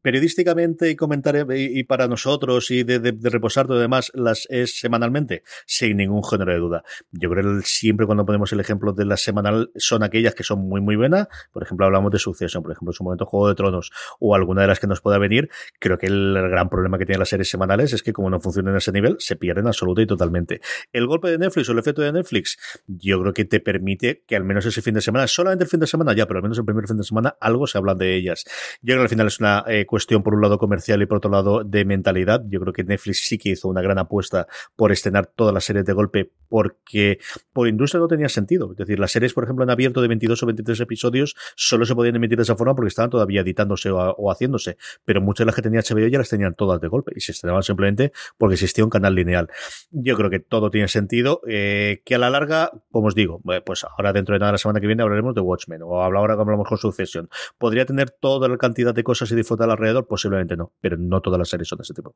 periodísticamente y comentar y, para nosotros y de, reposar todo demás las es semanalmente, sin ningún género de duda. Yo creo que siempre cuando ponemos el ejemplo de la semanal son aquellas que son muy muy buenas. Por ejemplo, hablamos de Succession, por ejemplo, en su momento Juego de Tronos o alguna de las que nos pueda venir. Creo que el gran problema que tienen las series semanales es que como no funcionan a ese nivel, se pierden absoluta y totalmente. El golpe de Netflix o el efecto de Netflix, yo creo que te permite que al menos ese fin de semana, solamente el fin de semana ya, pero al menos el primer fin de semana, algo se habla de ellas. Yo creo que al final es una eh, cuestión por un lado comercial y por otro lado de mentalidad. Yo creo que Netflix sí que hizo una gran apuesta por estrenar todas las series de golpe porque por industria no tenía sentido. Es decir, las series, por ejemplo, en abierto de 22 o 23 episodios solo se podían emitir de esa forma porque estaban todavía editándose o, haciéndose. Pero muchas de las que tenía HBO ya las tenían todas de golpe y se estrenaban simplemente porque existía un canal lineal. Yo creo que todo tiene sentido. Eh, que a la larga, como os digo, eh, pues ahora dentro de nada la semana que viene hablaremos de Watchmen o ahora hablamos con Succession. ¿Podría tener toda la cantidad de cosas y disfrutar alrededor? Posiblemente no, pero no todas las series son de ese tipo.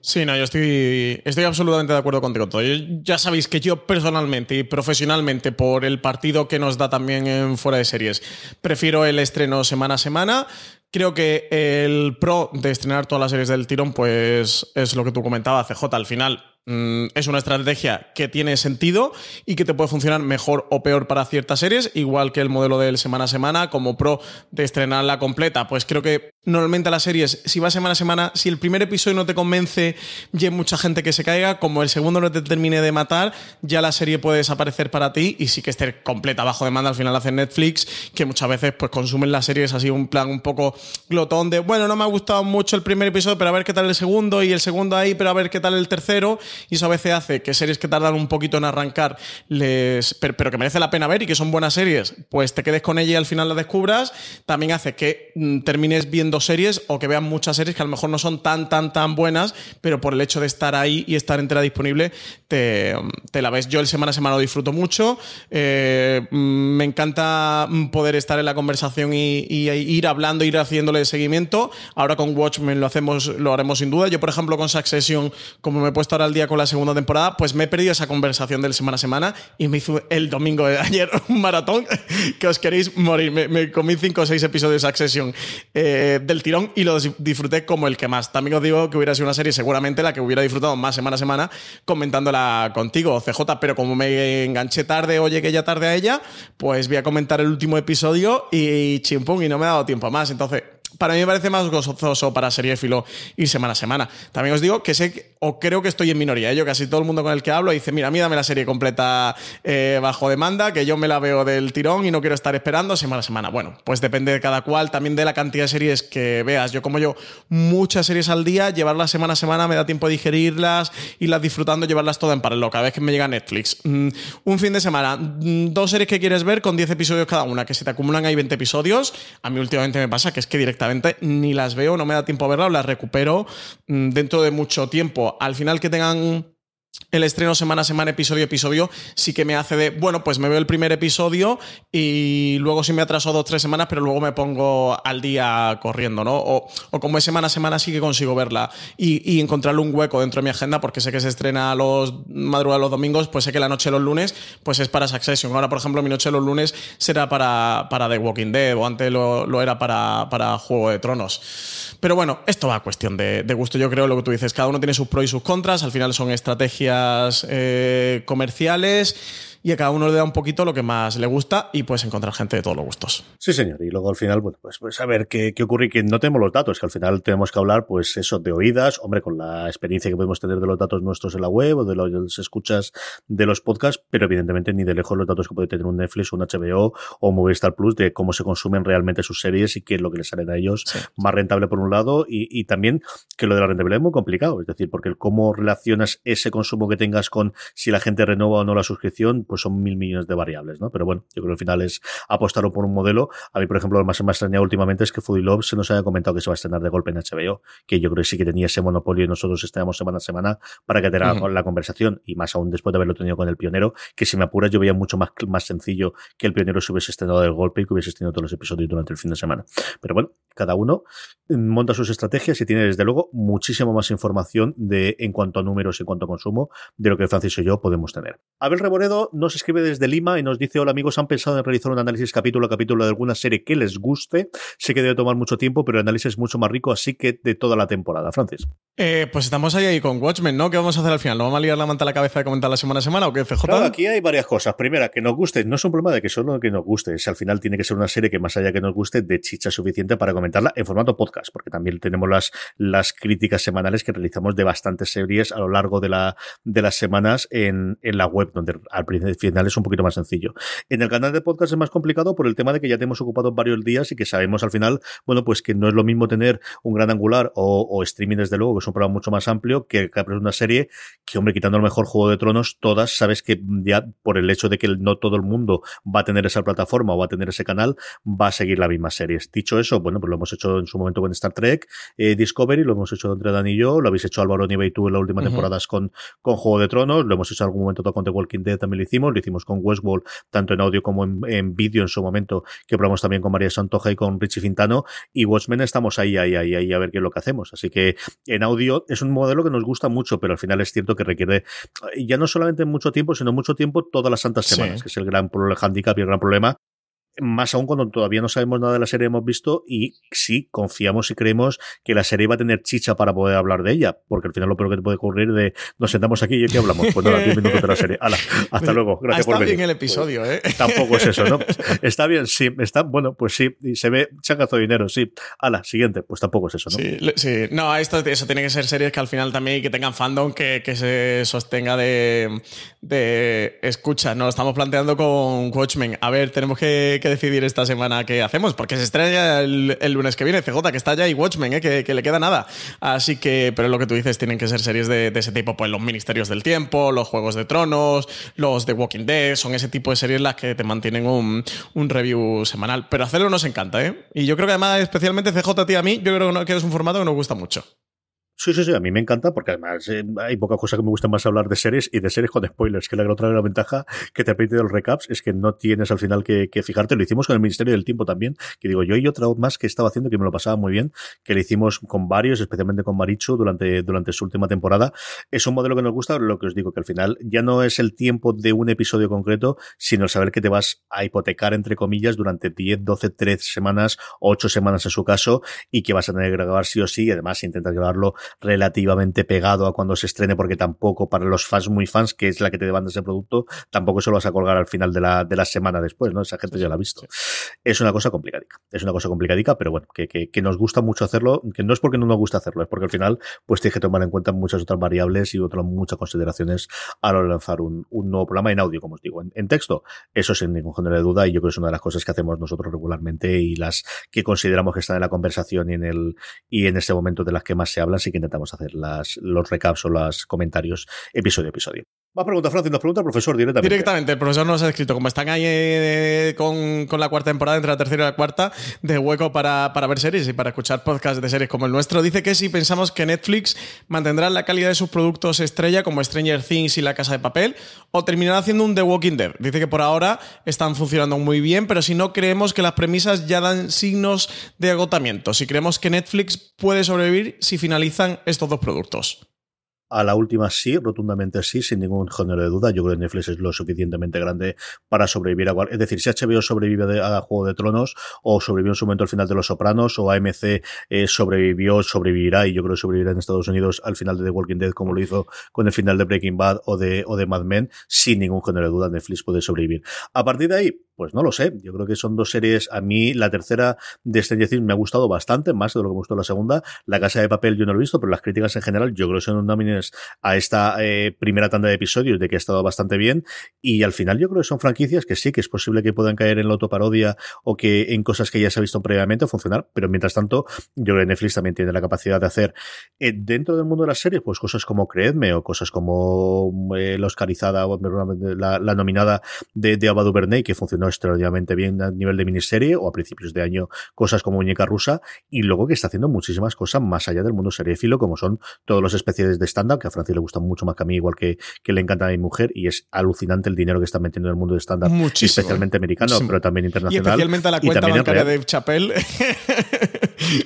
Sí, no, yo estoy, estoy absolutamente de acuerdo contigo. Todo. Ya sabéis que yo personalmente y profesionalmente, por el partido que nos da también en fuera de series, prefiero el estreno semana a semana. Creo que el pro de estrenar todas las series del tirón, pues es lo que tú comentabas, CJ. Al final, Mm, es una estrategia que tiene sentido y que te puede funcionar mejor o peor para ciertas series, igual que el modelo del semana a semana, como pro de estrenarla completa. Pues creo que normalmente las series, si va semana a semana, si el primer episodio no te convence y hay mucha gente que se caiga, como el segundo no te termine de matar, ya la serie puede desaparecer para ti y sí que esté completa bajo demanda. Al final hace Netflix, que muchas veces pues consumen las series así un plan un poco glotón de, bueno, no me ha gustado mucho el primer episodio, pero a ver qué tal el segundo y el segundo ahí, pero a ver qué tal el tercero y eso a veces hace que series que tardan un poquito en arrancar, les, pero, que merece la pena ver y que son buenas series, pues te quedes con ella y al final la descubras. También hace que mm, termines viendo series o que veas muchas series que a lo mejor no son tan, tan, tan buenas, pero por el hecho de estar ahí y estar entera disponible, te, la ves. Yo el semana a semana lo disfruto mucho. Eh, mm, me encanta mm, poder estar en la conversación y, ir hablando, ir haciéndole seguimiento. Ahora con Watchmen lo hacemos, lo haremos sin duda. Yo, por ejemplo, con Succession, como me he puesto ahora al día con la segunda temporada, pues me he perdido esa conversación del semana a semana y me hizo el domingo de ayer *laughs* un maratón que os queréis morir. Me, comí cinco o seis episodios de Succession eh, del tirón y lo disfruté como el que más. También os digo que hubiera sido una serie seguramente la que hubiera disfrutado más semana a semana comentándola contigo, CJ, pero como me enganché tarde o llegué ya tarde a ella, pues voy a comentar el último episodio y chimpón y no me ha dado tiempo más. Entonces, para mí me parece más gozoso para Seriefilo ir semana a semana. También os digo que sé o creo que estoy en minoría. ¿eh? Yo casi todo el mundo con el que hablo dice, mira, a mí dame la serie completa eh, bajo demanda, que yo me la veo del tirón y no quiero estar esperando semana a semana. Bueno, pues depende de cada cual, también de la cantidad de series que veas. Yo como yo, muchas series al día, llevarlas semana a semana me da tiempo de digerirlas, irlas disfrutando, llevarlas todas en paralelo. Cada vez que me llega Netflix, mm, un fin de semana, mm, dos series que quieres ver con 10 episodios cada una, que se te acumulan ahí 20 episodios. A mí últimamente me pasa que es que directamente ni las veo, no me da tiempo a verlas, las recupero mm, dentro de mucho tiempo. Al final que tengan el estreno semana a semana, episodio a episodio, sí que me hace de, bueno, pues me veo el primer episodio y luego sí me atraso dos o tres semanas, pero luego me pongo al día corriendo, ¿no? O, como es semana a semana sí que consigo verla y, encontrarle un hueco dentro de mi agenda porque sé que se estrena los madrugadas los domingos, pues sé que la noche los lunes pues es para Succession. Ahora, por ejemplo, mi noche de los lunes será para, para The Walking Dead o antes lo, era para, para Juego de Tronos. Pero bueno, esto va a cuestión de, gusto. Yo creo lo que tú dices, cada uno tiene sus pros y sus contras, al final son estrategias eh, comerciales y a cada uno le da un poquito lo que más le gusta y puedes encontrar gente de todos los gustos. Sí, señor. Y luego al final, bueno, pues, pues a ver qué, qué ocurre y que no tenemos los datos, que al final tenemos que hablar, pues eso, de oídas, hombre, con la experiencia que podemos tener de los datos nuestros en la web o de los escuchas de los podcasts, pero evidentemente ni de lejos los datos que puede tener un Netflix, un HBO o un Movistar Plus de cómo se consumen realmente sus series y qué es lo que les sale a ellos más rentable por un lado y, y también que lo de la rentabilidad es muy complicado, es decir, porque el cómo relacionas ese consumo que tengas con si la gente renueva o no la suscripción, pues son mil millones de variables, ¿no? Pero bueno, yo creo que al final es apostar por un modelo. A mí, por ejemplo, lo más me ha extrañado últimamente es que Foodie Love se nos haya comentado que se va a estrenar de golpe en HBO, que yo creo que sí que tenía ese monopolio y nosotros estrenamos semana a semana para que tenga la conversación y más aún después de haberlo tenido con el pionero, que si me apuras yo veía mucho más, más sencillo que el pionero se hubiese estrenado de golpe y que hubiese estrenado todos los episodios durante el fin de semana. Pero bueno, cada uno monta sus estrategias y tiene desde luego muchísima más información de en cuanto a números y en cuanto a consumo de lo que Francis y yo podemos tener. Abel Reboredo nos escribe desde Lima y nos dice, hola amigos, han pensado en realizar un análisis capítulo a capítulo de alguna serie que les guste. Sé que debe tomar mucho tiempo, pero el análisis es mucho más rico, así que de toda la temporada. Francis. Eh, pues estamos ahí, ahí con Watchmen, ¿no? ¿Qué vamos a hacer al final? ¿No vamos a liar la manta a la cabeza de comentar la semana a semana o qué? Claro, aquí hay varias cosas. Primera, que nos guste. No es un problema de que solo que nos guste. Al final tiene que ser una serie que más allá que nos guste, de chicha suficiente para comentarla en formato podcast, porque también tenemos las, las críticas semanales que realizamos de bastantes series a lo largo de, la, de las semanas en, en la web, donde al final es un poquito más sencillo. En el canal de podcast es más complicado por el tema de que ya te hemos ocupado varios días y que sabemos al final, bueno, pues que no es lo mismo tener un gran angular o, streaming desde luego, que es un programa mucho más amplio, que, que una serie que, hombre, quitando el mejor Juego de Tronos, todas sabes que ya por el hecho de que no todo el mundo va a tener esa plataforma o va a tener ese canal, va a seguir la misma series. Dicho eso, bueno, pues lo hemos hecho en su momento con Star Trek, eh, Discovery, lo hemos hecho entre Dan y yo, lo habéis hecho Álvaro Nieve y tú en la última temporada con, con Juego de Tronos, lo hemos hecho en algún momento todo con The Walking Dead, también lo hicimos, lo hicimos con Westworld, tanto en audio como en, vídeo en su momento, que probamos también con María Santoja y con Richie Fintano, y Watchmen estamos ahí, ahí, ahí, ahí, a ver qué es lo que hacemos. Así que en audio es un modelo que nos gusta mucho, pero al final es cierto que requiere ya no solamente mucho tiempo, sino mucho tiempo todas las santas semanas, que es el gran handicap y el gran problema más aún cuando todavía no sabemos nada de la serie hemos visto y sí confiamos y creemos que la serie va a tener chicha para poder hablar de ella, porque al final lo peor que te puede ocurrir de nos sentamos aquí y aquí hablamos, pues nada, *laughs* 10 minutos de la serie. Hala, hasta luego, gracias por venir. Está bien el episodio, ¿eh? Tampoco es eso, ¿no? *laughs* Está bien, sí, está, bueno, pues sí, y se ve changazo de dinero, sí. Hala, siguiente, pues tampoco es eso, ¿no? Sí, sí. no, esto, eso tiene que ser series que al final también que tengan fandom, que, que se sostenga de, de escucha, nos lo estamos planteando con Watchmen. A ver, tenemos que, que decidir esta semana qué hacemos, porque se estrella el, lunes que viene CJ, que está ya, y Watchmen, ¿eh? que, le queda nada. Así que, pero lo que tú dices, tienen que ser series de, ese tipo, pues los Ministerios del Tiempo, los Juegos de Tronos, los de Walking Dead, son ese tipo de series las que te mantienen un, un review semanal. Pero hacerlo nos encanta, ¿eh? Y yo creo que además, especialmente CJ a a mí, yo creo que es un formato que nos gusta mucho. Sí, sí, sí, a mí me encanta porque además eh, hay poca cosa que me gusta más hablar de series y de series con spoilers, que la otra la ventaja que te permite los recaps es que no tienes al final que, fijarte. Lo hicimos con el Ministerio del Tiempo también, que digo yo y otra más que estaba haciendo que me lo pasaba muy bien, que lo hicimos con varios, especialmente con Marichu durante, durante su última temporada. Es un modelo que nos gusta, lo que os digo, que al final ya no es el tiempo de un episodio concreto, sino saber que te vas a hipotecar, entre comillas, durante 10, 12, 13 semanas, 8 semanas en su caso, y que vas a tener que grabar sí o sí, y además intentas grabarlo relativamente pegado a cuando se estrene, porque tampoco para los fans muy fans, que es la que te demanda ese producto, tampoco se lo vas a colgar al final de la, de la semana después, ¿no? Esa gente ya lo ha visto. Es una cosa complicadica, es una cosa complicadica, pero bueno, que, que, que, nos gusta mucho hacerlo, que no es porque no nos gusta hacerlo, es porque al final pues tienes que tomar en cuenta muchas otras variables y otras muchas consideraciones a la hora de lanzar un, un nuevo programa en audio, como os digo. En, en, texto, eso sin ningún género de duda, y yo creo que es una de las cosas que hacemos nosotros regularmente y las que consideramos que están en la conversación y en el y en este momento de las que más se hablan, sí que intentamos hacer las, los recaps o los comentarios episodio a episodio. Más preguntas, Francis. Nos pregunta el profesor directamente. Directamente, el profesor nos ha escrito, como están ahí eh, con, con, la cuarta temporada, entre la tercera y la cuarta, de hueco para, para, ver series y para escuchar podcasts de series como el nuestro, dice que si pensamos que Netflix mantendrá la calidad de sus productos estrella, como Stranger Things y La Casa de Papel, o terminará haciendo un The Walking Dead. Dice que por ahora están funcionando muy bien, pero si no creemos que las premisas ya dan signos de agotamiento, si creemos que Netflix puede sobrevivir si finalizan estos dos productos. A la última sí, rotundamente sí, sin ningún género de duda. Yo creo que Netflix es lo suficientemente grande para sobrevivir a Es decir, si HBO sobrevive a Juego de Tronos, o sobrevivió en su momento al final de Los Sopranos, o AMC eh, sobrevivió, sobrevivirá, y yo creo que sobrevivirá en Estados Unidos al final de The Walking Dead, como lo hizo con el final de Breaking Bad o de, o de Mad Men, sin ningún género de duda, Netflix puede sobrevivir. A partir de ahí, pues no lo sé. Yo creo que son dos series. A mí, la tercera de Stranger Things me ha gustado bastante, más de lo que me gustó la segunda. La Casa de Papel yo no lo he visto, pero las críticas en general yo creo que son unánime a esta eh, primera tanda de episodios de que ha estado bastante bien. Y al final yo creo que son franquicias que sí, que es posible que puedan caer en la autoparodia o que en cosas que ya se ha visto previamente funcionar. Pero mientras tanto, yo creo que Netflix también tiene la capacidad de hacer eh, dentro del mundo de las series, pues cosas como Creedme o cosas como eh, la Oscarizada o la, nominada de, de Ava DuVernay que funcionó extraordinariamente bien a nivel de miniserie o a principios de año cosas como Muñeca Rusa y luego que está haciendo muchísimas cosas más allá del mundo seriefilo como son todos los especies de stand-up que a Francis le gustan mucho más que a mí igual que, que le encanta a mi mujer y es alucinante el dinero que está metiendo en el mundo de stand-up especialmente americano muchísimo. pero también internacional y especialmente a la cuenta bancaria de Chappelle *laughs*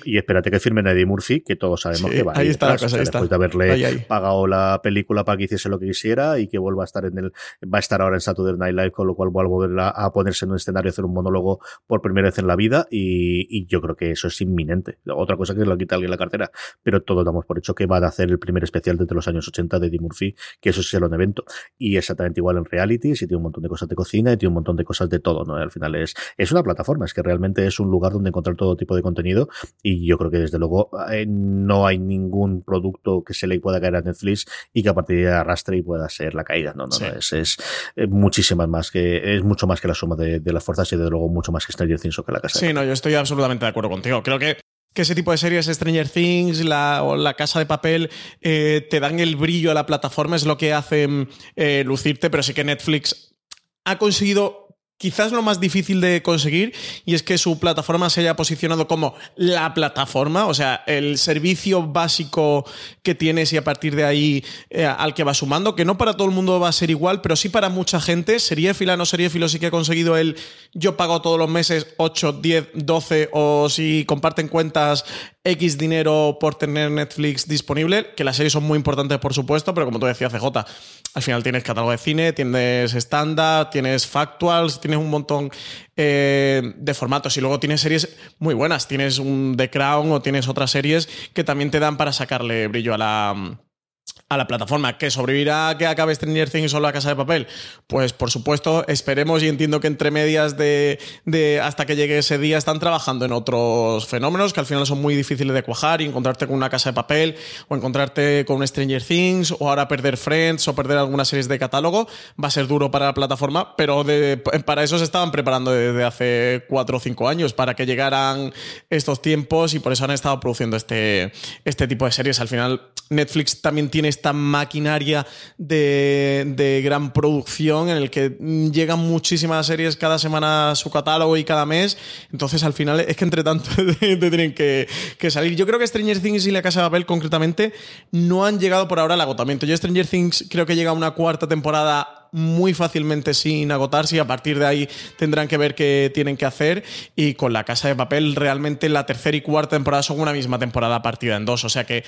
y espérate que firme Eddie Murphy que todos sabemos sí, que va ahí está detrás, la cosa, ahí después está. de haberle ahí, ahí. pagado la película para que hiciese lo que quisiera y que vuelva a estar en el va a estar ahora en Saturday Night Live con lo cual va a volver a, a ponerse en un escenario a hacer un monólogo por primera vez en la vida y, y, yo creo que eso es inminente. Otra cosa que lo quita alguien la cartera, pero todos damos por hecho que van a hacer el primer especial desde los años 80 de Eddie Murphy, que eso sí será un evento. Y exactamente igual en reality, si tiene un montón de cosas de cocina y tiene un montón de cosas de todo, ¿no? Al final es, es una plataforma, es que realmente es un lugar donde encontrar todo tipo de contenido y yo creo que desde luego eh, no hay ningún producto que se le pueda caer a Netflix y que a partir de ahí arrastre y pueda ser la caída, no, no, Sí. no es, es eh, muchísimas más que, es mucho más que la suma de, de las fuerzas y desde luego mucho más que Stranger Things o que la casa. Sí, no, yo estoy absolutamente de acuerdo contigo. Creo que, que ese tipo de series, Stranger Things la, o La Casa de Papel, eh, te dan el brillo a la plataforma, es lo que hacen eh, lucirte, pero sí que Netflix ha conseguido quizás lo más difícil de conseguir y es que su plataforma se haya posicionado como la plataforma, o sea, el servicio básico que tienes y a partir de ahí eh, al que va sumando, que no para todo el mundo va a ser igual, pero sí para mucha gente, seriéfila, no seriéfilo, sí que ha conseguido el yo pago todos los meses 8, 10, 12 o si comparten cuentas X dinero por tener Netflix disponible, que las series son muy importantes por supuesto, pero como tú decías CJ, al final tienes catálogo de cine, tienes estándar, tienes factuals, tienes un montón eh, de formatos y luego tienes series muy buenas, tienes un The Crown o tienes otras series que también te dan para sacarle brillo a la a la plataforma. ¿Que sobrevivirá que acabe Stranger Things o La Casa de Papel? Pues por supuesto, esperemos y entiendo que entre medias de, de, hasta que llegue ese día están trabajando en otros fenómenos que al final son muy difíciles de cuajar y encontrarte con una Casa de Papel o encontrarte con un Stranger Things o ahora perder Friends o perder algunas series de catálogo va a ser duro para la plataforma, pero de, para eso se estaban preparando desde hace cuatro o cinco años para que llegaran estos tiempos y por eso han estado produciendo este, este tipo de series. Al final Netflix también tiene esta maquinaria de, de, gran producción en el que llegan muchísimas series cada semana a su catálogo y cada mes. Entonces, al final, es que entre tanto *laughs* te tienen que, que, salir. Yo creo que Stranger Things y La Casa de Papel, concretamente, no han llegado por ahora al agotamiento. Yo, Stranger Things, creo que llega a una cuarta temporada muy fácilmente sin agotarse y a partir de ahí tendrán que ver qué tienen que hacer y con la casa de papel realmente la tercera y cuarta temporada son una misma temporada partida en dos o sea que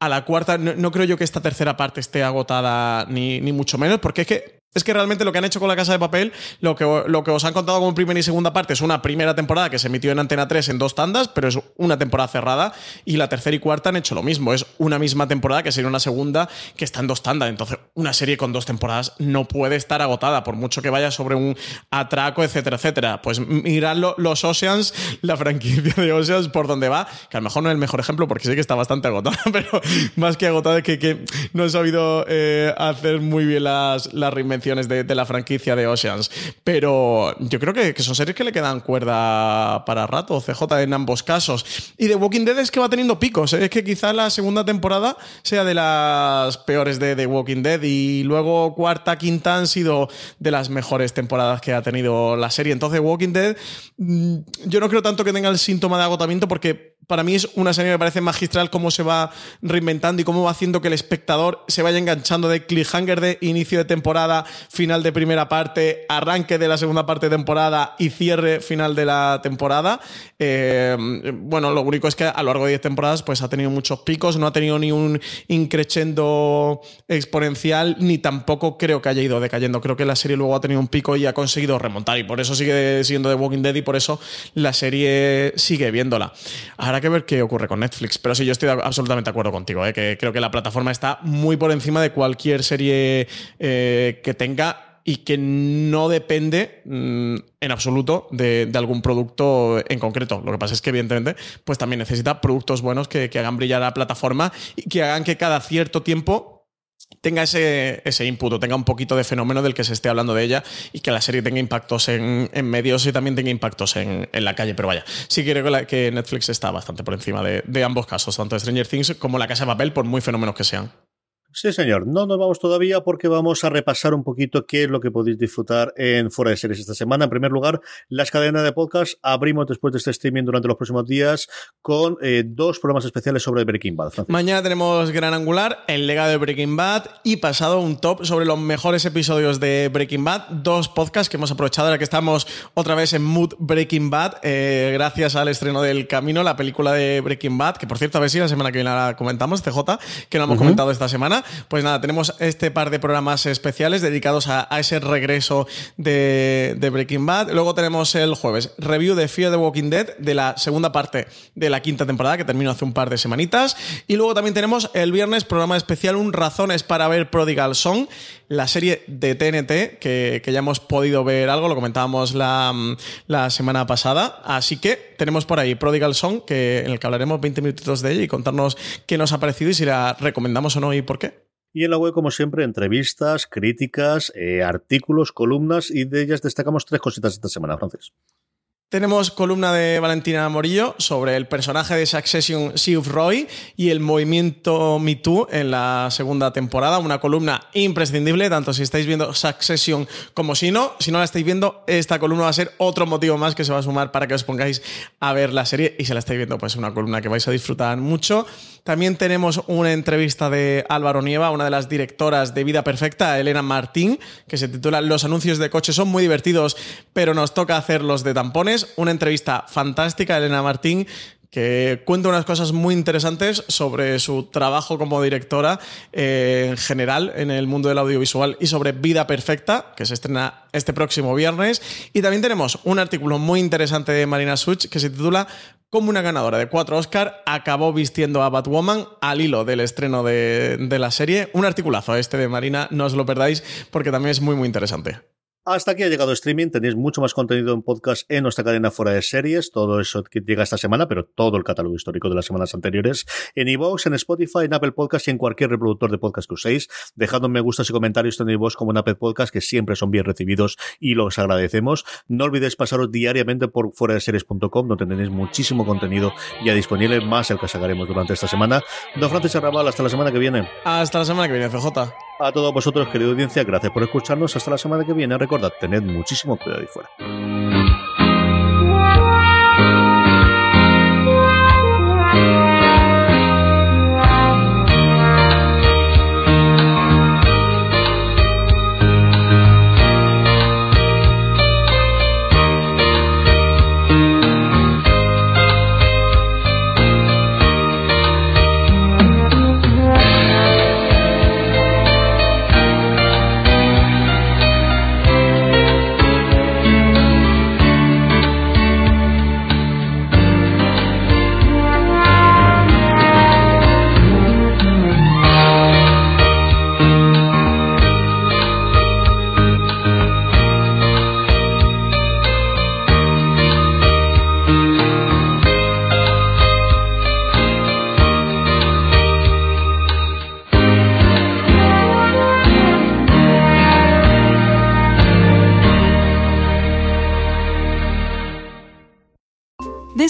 a la cuarta. No, no creo yo que esta tercera parte esté agotada ni, ni mucho menos, porque es que es que realmente lo que han hecho con la Casa de Papel, lo que, lo que os han contado como primera y segunda parte es una primera temporada que se emitió en Antena 3 en dos tandas, pero es una temporada cerrada, y la tercera y cuarta han hecho lo mismo. Es una misma temporada que sería una segunda que está en dos tandas. Entonces, una serie con dos temporadas no puede estar agotada, por mucho que vaya sobre un atraco, etcétera, etcétera. Pues mirad los Oceans, la franquicia de Oceans, por donde va, que a lo mejor no es el mejor ejemplo porque sé que está bastante agotada, *laughs* pero *laughs* más que agotada que, que no he sabido eh, hacer muy bien las, las reinvenciones de, la franquicia de Oceans. Pero yo creo que, son series que le quedan cuerda para rato, CJ en ambos casos. Y The Walking Dead es que va teniendo picos. ¿eh? Es que quizá la segunda temporada sea de las peores de The Walking Dead y luego cuarta, quinta han sido de las mejores temporadas que ha tenido la serie. Entonces, Walking Dead, mm, yo no creo tanto que tenga el síntoma de agotamiento porque para mí es una serie que me parece magistral cómo se va reinventando y cómo va haciendo que el espectador se vaya enganchando de cliffhanger de inicio de temporada, final de primera parte, arranque de la segunda parte de temporada y cierre final de la temporada. Eh, bueno, lo único es que a lo largo de 10 temporadas pues ha tenido muchos picos, no ha tenido ni un increchendo exponencial, ni tampoco creo que haya ido decayendo. Creo que la serie luego ha tenido un pico y ha conseguido remontar y por eso sigue siendo The Walking Dead y por eso la serie sigue viéndola. Habrá que ver qué ocurre con Netflix, pero sí, yo estoy absolutamente de acuerdo contigo, ¿eh? que creo que la plataforma está muy por encima de cualquier serie eh, que tenga y que no depende mm, en absoluto de, algún producto en concreto. Lo que pasa es que, evidentemente, pues también necesita productos buenos que, hagan brillar la plataforma y que hagan que cada cierto tiempo tenga ese, ese input tenga un poquito de fenómeno del que se esté hablando de ella y que la serie tenga impactos en, medios y también tenga impactos en, la calle. Pero vaya, sí creo que, que Netflix está bastante por encima de, de ambos casos, tanto de Stranger Things como La Casa de Papel, por muy fenómenos que sean. Sí, señor. No nos vamos todavía porque vamos a repasar un poquito qué es lo que podéis disfrutar en Fuera de Series esta semana. En primer lugar, las cadenas de podcast abrimos después de este streaming durante los próximos días con eh, dos programas especiales sobre Breaking Bad. Mañana tenemos Gran Angular, el legado de Breaking Bad y pasado un top sobre los mejores episodios de Breaking Bad. Dos podcasts que hemos aprovechado ahora que estamos otra vez en Mood Breaking Bad, eh, gracias al estreno del Camino, la película de Breaking Bad, que por cierto, a ver si la semana que viene la comentamos, CJ, que no hemos comentado esta semana. Pues nada, tenemos este par de programas especiales dedicados a, ese regreso de, Breaking Bad. Luego tenemos el jueves review de Fear the Walking Dead de la segunda parte de la quinta temporada que terminó hace un par de semanitas. Y luego también tenemos el viernes programa especial Un Razones para ver Prodigal Song, la serie de TNT que, ya hemos podido ver algo, lo comentábamos la, la semana pasada. Así que tenemos por ahí Prodigal Song, que, en el que hablaremos 20 minutitos de ella y contarnos qué nos ha parecido y si la recomendamos o no y por qué. Y en la web, como siempre, entrevistas, críticas, eh, artículos, columnas y de ellas destacamos tres cositas esta semana, Francis. Tenemos columna de Valentina Morillo sobre el personaje de Succession, Siuf Roy, y el movimiento Me Too en la segunda temporada. Una columna imprescindible, tanto si estáis viendo Succession como si no. Si no la estáis viendo, esta columna va a ser otro motivo más que se va a sumar para que os pongáis a ver la serie. Y si la estáis viendo, pues una columna que vais a disfrutar mucho. También tenemos una entrevista de Álvaro Nieva, una de las directoras de Vida Perfecta, Elena Martín, que se titula Los anuncios de coche son muy divertidos, pero nos toca hacerlos de tampones una entrevista fantástica Elena Martín que cuenta unas cosas muy interesantes sobre su trabajo como directora eh, en general en el mundo del audiovisual y sobre Vida Perfecta, que se estrena este próximo viernes. Y también tenemos un artículo muy interesante de Marina Such que se titula Cómo una ganadora de cuatro Oscar acabó vistiendo a Batwoman al hilo del estreno de, de la serie. Un articulazo este de Marina, no os lo perdáis porque también es muy muy interesante. Hasta aquí ha llegado streaming. Tenéis mucho más contenido en podcast en nuestra cadena fuera de series. Todo eso que llega esta semana, pero todo el catálogo histórico de las semanas anteriores en iVoox, en Spotify, en Apple Podcast y en cualquier reproductor de podcast que uséis. Dejadnos me gustas y comentarios tanto en iVoox como en Apple Podcast, que siempre son bien recibidos y los agradecemos. No olvidéis pasaros diariamente por fuera de series.com, donde tenéis muchísimo contenido ya disponible, más el que sacaremos durante esta semana. Don Francis Arrabal, hasta la semana que viene. Hasta la semana que viene, FJ. A todos vosotros, querida audiencia, gracias por escucharnos. Hasta la semana que viene. Recordad, tened muchísimo cuidado ahí fuera.